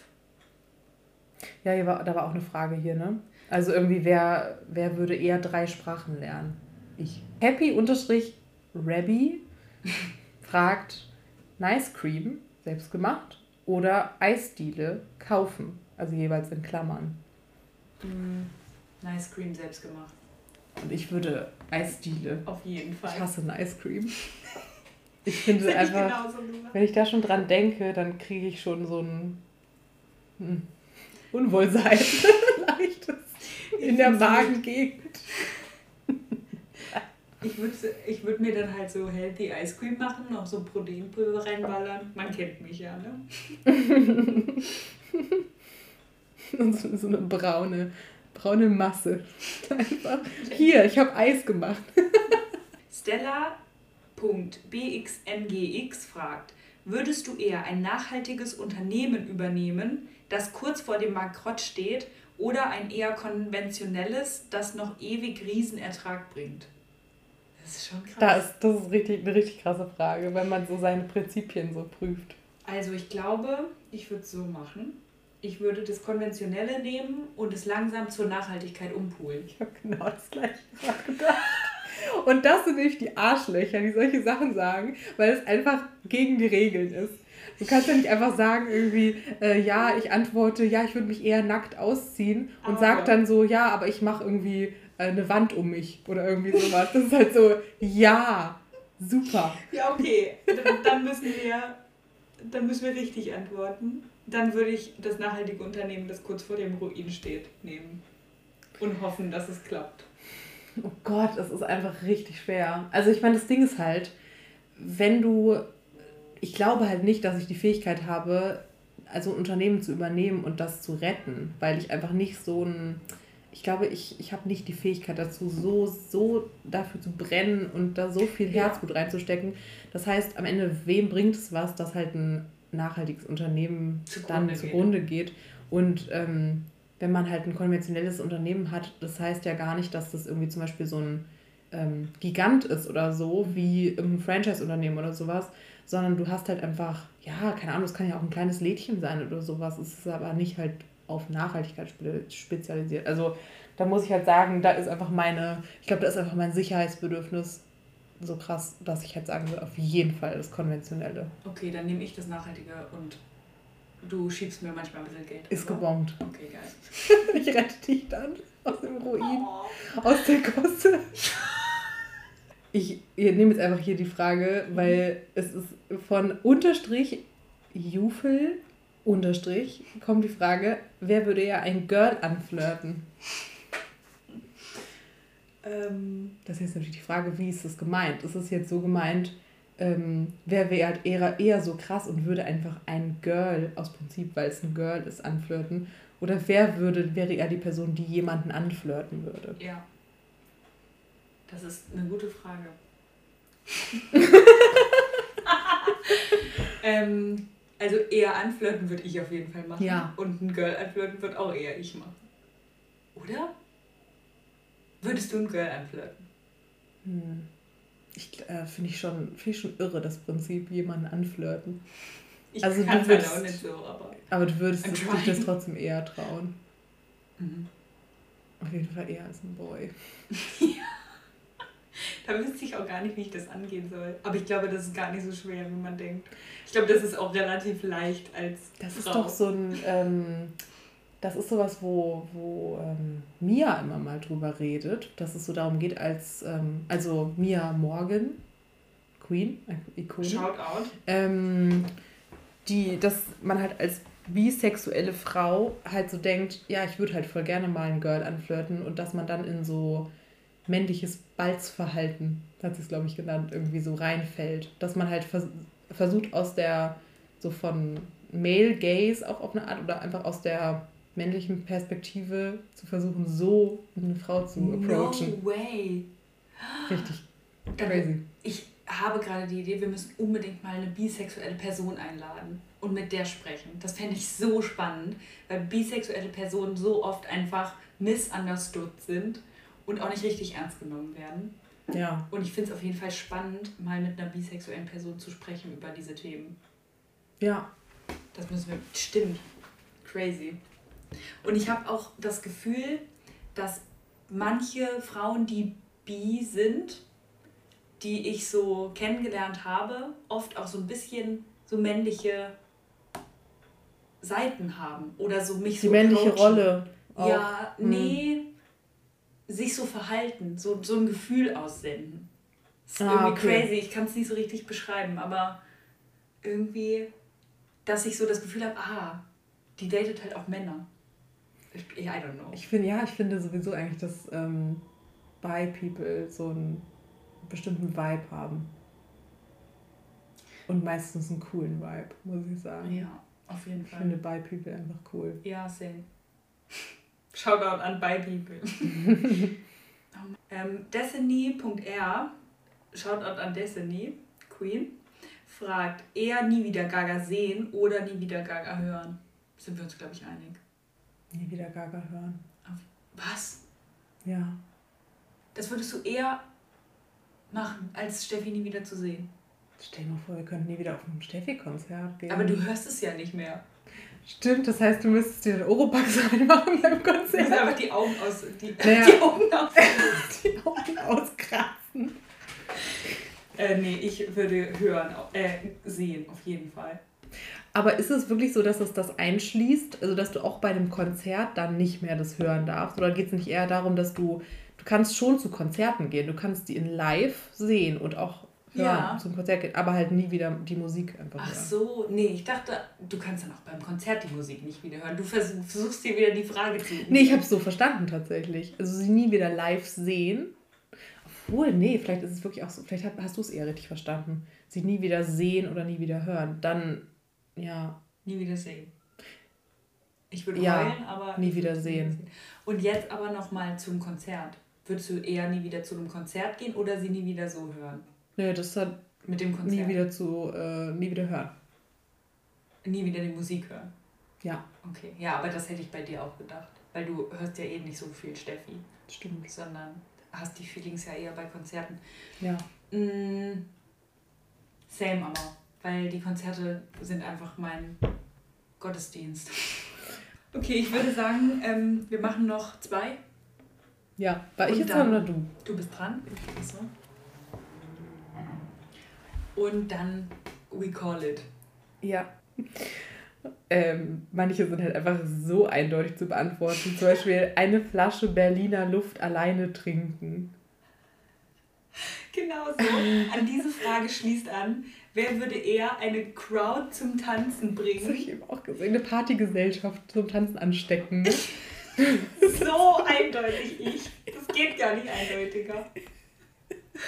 Ja, hier war, da war auch eine Frage hier, ne? Also irgendwie, wer, wer würde eher drei Sprachen lernen? Ich. Happy unterstrich Rabby fragt Nice Cream, selbst gemacht, oder Eisdiele kaufen, also jeweils in Klammern. Mm, nice Cream, selbst gemacht. Und ich würde Eisdiele. Auf jeden Fall. Ich hasse Nice Cream. Ich finde es einfach, ich wenn ich da schon dran denke, dann kriege ich schon so ein hm, Unwohlsein leichtes in der Magengegend. Ich würde ich würd mir dann halt so Healthy Ice Cream machen, noch so Proteinpulver reinballern. Man kennt mich ja, ne? Und so, so eine braune, braune Masse. Einfach. Hier, ich habe Eis gemacht. Stella.bxngx fragt, würdest du eher ein nachhaltiges Unternehmen übernehmen, das kurz vor dem Bankrott steht, oder ein eher konventionelles, das noch ewig Riesenertrag bringt? Das ist schon krass. Das, das ist richtig, eine richtig krasse Frage, wenn man so seine Prinzipien so prüft. Also ich glaube, ich würde es so machen. Ich würde das Konventionelle nehmen und es langsam zur Nachhaltigkeit umpolen. Ich habe genau das gleiche gedacht. Und das sind nämlich die Arschlöcher, die solche Sachen sagen, weil es einfach gegen die Regeln ist. Du kannst ja nicht einfach sagen, irgendwie, äh, ja, ich antworte, ja, ich würde mich eher nackt ausziehen und aber. sag dann so, ja, aber ich mache irgendwie äh, eine Wand um mich oder irgendwie sowas. Das ist halt so, ja, super. Ja, okay. Dann, dann müssen wir, dann müssen wir richtig antworten. Dann würde ich das nachhaltige Unternehmen, das kurz vor dem Ruin steht, nehmen. Und hoffen, dass es klappt. Oh Gott, es ist einfach richtig schwer. Also ich meine, das Ding ist halt, wenn du, ich glaube halt nicht, dass ich die Fähigkeit habe, also ein Unternehmen zu übernehmen und das zu retten, weil ich einfach nicht so ein, ich glaube, ich, ich habe nicht die Fähigkeit dazu, so, so dafür zu brennen und da so viel Herzblut ja. reinzustecken. Das heißt, am Ende, wem bringt es was, dass halt ein nachhaltiges Unternehmen zugrunde dann zugrunde geht. geht. Und ähm, wenn man halt ein konventionelles Unternehmen hat, das heißt ja gar nicht, dass das irgendwie zum Beispiel so ein ähm, Gigant ist oder so, wie im Franchise-Unternehmen oder sowas, sondern du hast halt einfach, ja, keine Ahnung, es kann ja auch ein kleines Lädchen sein oder sowas, es ist aber nicht halt auf Nachhaltigkeit spezialisiert. Also da muss ich halt sagen, da ist einfach meine, ich glaube, da ist einfach mein Sicherheitsbedürfnis so krass, dass ich halt sagen würde, auf jeden Fall das Konventionelle. Okay, dann nehme ich das Nachhaltige und du schiebst mir manchmal ein bisschen Geld. Ist gebombt. Okay, geil. ich rette dich dann aus dem Ruin, oh. aus der Kosse. Ich, ich nehme jetzt einfach hier die Frage, weil es ist von Unterstrich Jufel Unterstrich kommt die Frage, wer würde ja ein Girl anflirten? Ähm, das ist jetzt natürlich die Frage, wie ist das gemeint? Ist es jetzt so gemeint, ähm, wer wäre halt eher, eher so krass und würde einfach ein Girl aus Prinzip, weil es ein Girl ist, anflirten? Oder wer würde, wäre eher die Person, die jemanden anflirten würde? Ja. Das ist eine gute Frage. ähm, also eher anflirten würde ich auf jeden Fall machen. Ja. Und ein Girl anflirten würde auch eher ich machen. Oder? Würdest du ein Girl anflirten? Hm. Ich äh, finde ich schon, ich schon irre, das Prinzip, jemanden anflirten. Ich also du würdest, halt auch nicht so, aber. Aber du würdest dich das trotzdem eher trauen. Mhm. Auf jeden Fall eher als ein Boy. ja. Da wüsste ich auch gar nicht, wie ich das angehen soll. Aber ich glaube, das ist gar nicht so schwer, wie man denkt. Ich glaube, das ist auch relativ leicht als. Das Frau. ist doch so ein. Ähm, das ist sowas, wo, wo ähm, Mia immer mal drüber redet, dass es so darum geht, als, ähm, also Mia Morgan, Queen, Ikone. Shoutout. Ähm, die, dass man halt als bisexuelle Frau halt so denkt, ja, ich würde halt voll gerne mal ein Girl anflirten und dass man dann in so männliches Balzverhalten, hat sie es glaube ich genannt, irgendwie so reinfällt. Dass man halt vers versucht aus der, so von Male Gaze auch auf eine Art oder einfach aus der männlichen Perspektive zu versuchen, so eine Frau zu approachen. No way. Richtig crazy. Ich habe gerade die Idee, wir müssen unbedingt mal eine bisexuelle Person einladen und mit der sprechen. Das fände ich so spannend, weil bisexuelle Personen so oft einfach misunderstood sind und auch nicht richtig ernst genommen werden. Ja. Und ich finde es auf jeden Fall spannend, mal mit einer bisexuellen Person zu sprechen über diese Themen. Ja. Das müssen wir. Stimmt. Crazy. Und ich habe auch das Gefühl, dass manche Frauen, die bi sind, die ich so kennengelernt habe, oft auch so ein bisschen so männliche Seiten haben oder so mich die so männliche approachen. Rolle auch. ja hm. nee mhm. Sich so verhalten so, so ein Gefühl aussenden das ist ah, irgendwie okay. crazy ich kann es nicht so richtig beschreiben aber irgendwie dass ich so das Gefühl habe ah die datet halt auch Männer I don't know. Ich finde, ja, ich finde sowieso eigentlich, dass ähm, Bi People so ein bestimmten Vibe haben. Und meistens einen coolen Vibe, muss ich sagen. Ja, auf jeden Fall. Ich finde Bi People einfach cool. Ja, same. Shoutout an Bi People. ähm, Destiny.r, Shoutout an Destiny, Queen, fragt, eher nie wieder Gaga sehen oder nie wieder Gaga hören. Sind wir uns, glaube ich, einig. Nie wieder Gaga hören. Was? Ja. Das würdest du eher machen, als Steffi nie wieder zu sehen. Stell dir mal vor, wir könnten nie wieder auf ein Steffi-Konzert gehen. Aber du hörst es ja nicht mehr. Stimmt, das heißt, du müsstest dir den Oropax reinmachen beim Du Konzert. musst einfach die Augen aus... Die, Naja. die Augen aus... die Augen auskratzen. Äh, nee, ich würde hören, äh, sehen, auf jeden Fall. Aber ist es wirklich so, dass es das einschließt? Also, dass du auch bei einem Konzert dann nicht mehr das hören darfst? Oder geht es nicht eher darum, dass du, du kannst schon zu Konzerten gehen, du kannst die in live sehen und auch hören, Ja. zum Konzert gehen, aber halt nie wieder die Musik einfach Ach hören. so, nee, ich dachte, du kannst dann auch beim Konzert die Musik nicht wieder hören. Du vers versuchst dir wieder die Frage zu... Nee, ich habe es so verstanden tatsächlich. Also sie nie wieder live sehen. Obwohl, nee, vielleicht ist es wirklich auch so, vielleicht hast, du es eher richtig verstanden. Sie nie wieder sehen oder nie wieder hören. Dann, ja, Nie wieder sehen. Ich würde Ja, heulen, aber... nie wieder sehen. Und jetzt aber nochmal zum Konzert. Würdest du eher nie wieder zu einem Konzert gehen oder sie nie wieder so hören? Nee, das hat Mit dem Konzert? nie wieder zu, äh, nie wieder hören. Nie wieder die Musik hören? Ja, Okay, ja, aber das hätte ich bei dir auch gedacht. Weil du hörst ja eh nicht so viel Steffi, stimmt. sondern hast die Feelings ja eher bei Konzerten. Ja. Mm, same aber, weil die Konzerte sind einfach mein Gottesdienst. Okay, ich würde sagen, ähm, wir machen noch zwei. Ja, war ich Und jetzt dran oder du? Du bist dran. Achso. Und dann we call it. Ja. Ähm, manche sind halt einfach so eindeutig zu beantworten. Zum Beispiel eine Flasche Berliner Luft alleine trinken. Genau so. An diese Frage schließt an, wer würde eher eine Crowd zum Tanzen Das habe bringen? ich eben auch gesehen. Eine Partygesellschaft zum Tanzen anstecken. So eindeutig ich. Das geht gar nicht eindeutiger.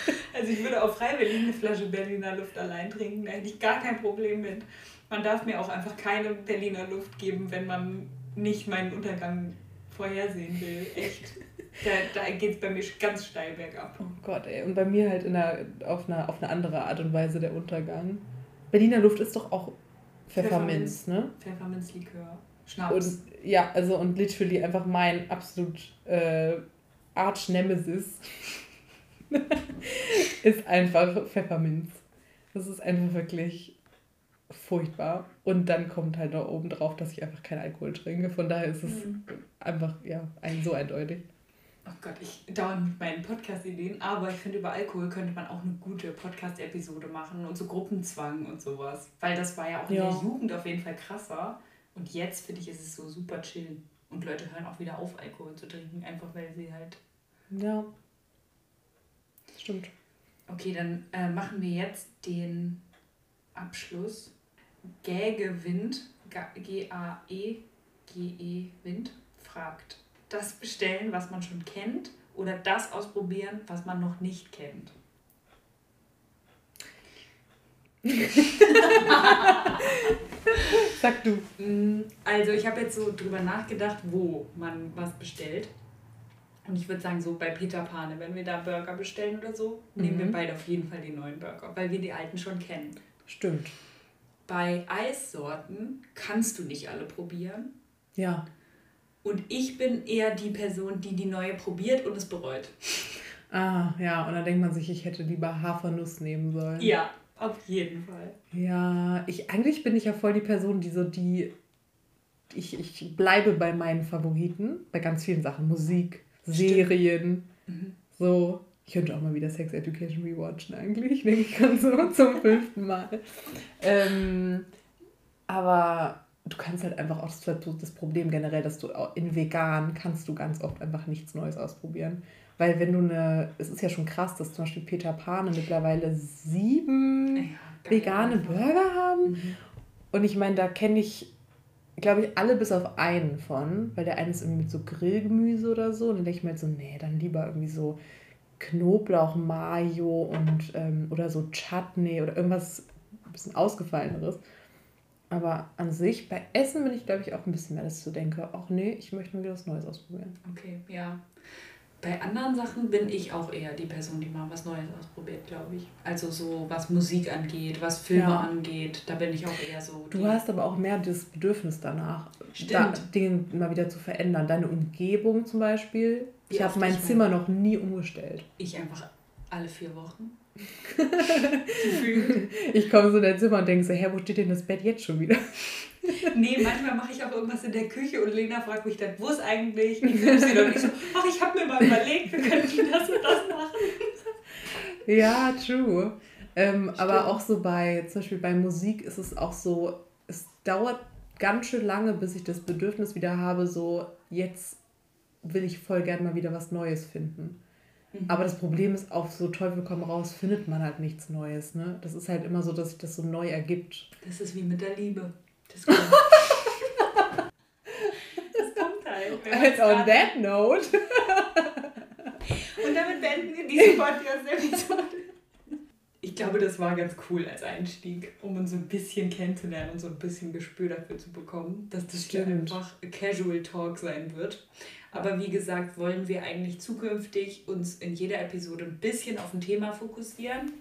Also ich würde auch freiwillig eine Flasche Berliner Luft allein trinken, da hätte ich gar kein Problem mit. Man darf mir auch einfach keine Berliner Luft geben, wenn man nicht meinen Untergang vorhersehen will. Echt. Da, da geht es bei mir ganz steil bergab. Oh Gott, ey. Und bei mir halt in einer, auf, einer, auf eine andere Art und Weise der Untergang. Berliner Luft ist doch auch Pfefferminz, ne? Pfefferminzlikör. Schnaps. Und ja, also und literally einfach mein absolut äh, Arch-Nemesis ist einfach Pfefferminz. Das ist einfach wirklich furchtbar. Und dann kommt halt noch oben drauf, dass ich einfach keinen Alkohol trinke. Von daher ist es Mhm. einfach, ja, ein, so eindeutig. Oh Gott, ich dauere mit meinen Podcast-Ideen, aber ich finde, über Alkohol könnte man auch eine gute Podcast-Episode machen und so Gruppenzwang und sowas. Weil das war ja auch in Ja. der Jugend auf jeden Fall krasser. Und jetzt finde ich, ist es so super chill. Und Leute hören auch wieder auf, Alkohol zu trinken, einfach weil sie halt. Ja. Stimmt. Okay, dann äh, machen wir jetzt den Abschluss. Gäge Wind, Ga- G-A-E-G-E Wind, fragt: Das bestellen, was man schon kennt, oder das ausprobieren, was man noch nicht kennt? Sag du. Mm, Also ich habe jetzt so drüber nachgedacht, wo man was bestellt. Und ich würde sagen, so bei Peter Pane, wenn wir da Burger bestellen oder so, nehmen wir Mhm. beide auf jeden Fall den neuen Burger, weil wir die alten schon kennen. Stimmt. Bei Eissorten kannst du nicht alle probieren. Ja. Und ich bin eher die Person, die die neue probiert und es bereut. Ah, ja. Und dann denkt man sich, ich hätte lieber Hafernuss nehmen sollen. Ja, auf jeden Fall. Ja, ich eigentlich bin ich ja voll die Person, die so die. Ich, ich bleibe bei meinen Favoriten, bei ganz vielen Sachen. Musik, Serien, Mhm. so. Ich könnte auch mal wieder Sex Education rewatchen eigentlich, denke ich ganz so zum fünften Mal. Ähm, aber du kannst halt einfach auch, das halt Problem generell, dass du in vegan kannst du ganz oft einfach nichts Neues ausprobieren. Weil wenn du eine, es ist ja schon krass, dass zum Beispiel Peter Pane mittlerweile sieben Ja, vegane Burger haben. Mhm. Und ich meine, da kenne ich, glaube ich, alle bis auf einen von, weil der eine ist irgendwie mit so Grillgemüse oder so. Und dann denke ich mir halt so, nee, dann lieber irgendwie so Knoblauch, Mayo und ähm, oder so Chutney oder irgendwas ein bisschen ausgefalleneres. Aber an sich, bei Essen bin ich, glaube ich, auch ein bisschen mehr, dass ich so denke, ach nee, ich möchte mal wieder was Neues ausprobieren. Okay, ja. Bei anderen Sachen bin ich auch eher die Person, die mal was Neues ausprobiert, glaube ich. Also so was Musik angeht, was Filme ja. angeht, da bin ich auch eher so. Du hast aber auch mehr das Bedürfnis danach, da, Dinge mal wieder zu verändern. Deine Umgebung zum Beispiel. Ich habe mein Zimmer noch nie umgestellt. Ich einfach alle vier Wochen. ich komme so in dein Zimmer und denke so, hä, wo steht denn das Bett jetzt schon wieder? nee, manchmal mache ich auch irgendwas in der Küche und Lena fragt mich dann, wo ist eigentlich? Ich sie doch nicht so, ach, ich habe mir mal überlegt, wir könnten das und das machen. ja, true. Ähm, aber auch so bei, zum Beispiel bei Musik ist es auch so, es dauert ganz schön lange, bis ich das Bedürfnis wieder habe, so jetzt will ich voll gerne mal wieder was Neues finden. Mhm. Aber das Problem ist, auf so Teufel komm raus findet man halt nichts Neues. Ne? Das ist halt immer so, dass sich das so neu ergibt. Das ist wie mit der Liebe. Das kommt, das kommt halt. And on that note. Und damit beenden wir diese Podcast-Episode. Ich glaube, das war ganz cool als Einstieg, um uns ein bisschen kennenzulernen und so ein bisschen Gespür dafür zu bekommen, dass das Stimmt. einfach Casual Talk sein wird. Aber wie gesagt, wollen wir eigentlich zukünftig uns in jeder Episode ein bisschen auf ein Thema fokussieren.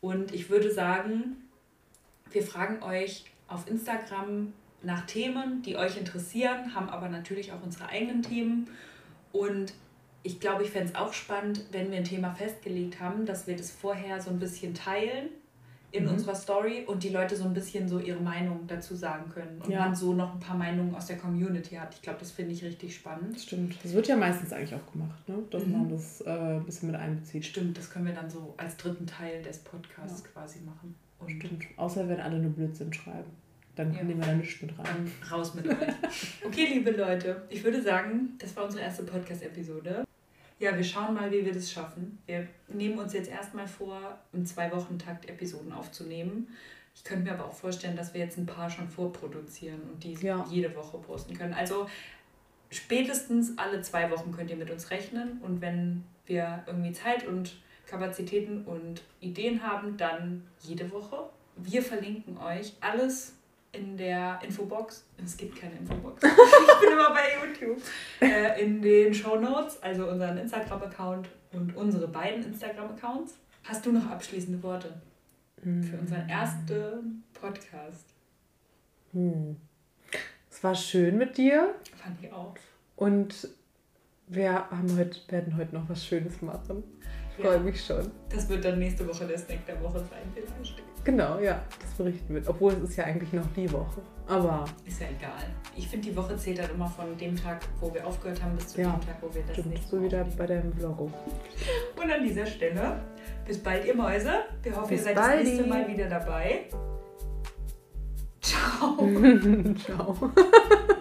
Und ich würde sagen, wir fragen euch auf Instagram nach Themen, die euch interessieren, haben aber natürlich auch unsere eigenen Themen. Und ich glaube, ich fände es auch spannend, wenn wir ein Thema festgelegt haben, dass wir das vorher so ein bisschen teilen in mhm. unserer Story und die Leute so ein bisschen so ihre Meinung dazu sagen können und ja. man so noch ein paar Meinungen aus der Community hat. Ich glaube, das finde ich richtig spannend. Stimmt. Das wird ja meistens eigentlich auch gemacht, ne? dass mhm. man das äh, ein bisschen mit einbezieht. Stimmt, das können wir dann so als dritten Teil des Podcasts ja. quasi machen. Und Stimmt. Außer wenn alle nur Blödsinn schreiben. Dann ja. nehmen wir da nichts mit rein. Dann raus mit euch. Okay, liebe Leute, ich würde sagen, das war unsere erste Podcast-Episode. Ja, wir schauen mal, wie wir das schaffen. Wir nehmen uns jetzt erstmal vor, im Zwei-Wochen-Takt Episoden aufzunehmen. Ich könnte mir aber auch vorstellen, dass wir jetzt ein paar schon vorproduzieren und die ja. jede Woche posten können. Also spätestens alle zwei Wochen könnt ihr mit uns rechnen und wenn wir irgendwie Zeit und Kapazitäten und Ideen haben, dann jede Woche. Wir verlinken euch alles in der Infobox. Es gibt keine Infobox. ich bin immer bei YouTube. Äh, in den Show Notes, also unseren Instagram-Account und unsere beiden Instagram-Accounts. Hast du noch abschließende Worte für unseren ersten Podcast? Hm. Es war schön mit dir. Fand ich auch. Und wir haben heute, werden heute noch was Schönes machen. Ich ja. freue mich schon. Das wird dann nächste Woche der Snack der Woche sein, vielleicht. Genau, ja, das berichten wir. Obwohl es ist ja eigentlich noch die Woche. Aber. Ist ja egal. Ich finde, die Woche zählt halt immer von dem Tag, wo wir aufgehört haben, bis zu ja, dem Tag, wo wir das stimmt, nächste Mal. so wieder bei deinem Vlog. Und an dieser Stelle, bis bald, ihr Mäuse. Wir hoffen, bis ihr seid baldi. das nächste Mal wieder dabei. Ciao. Ciao.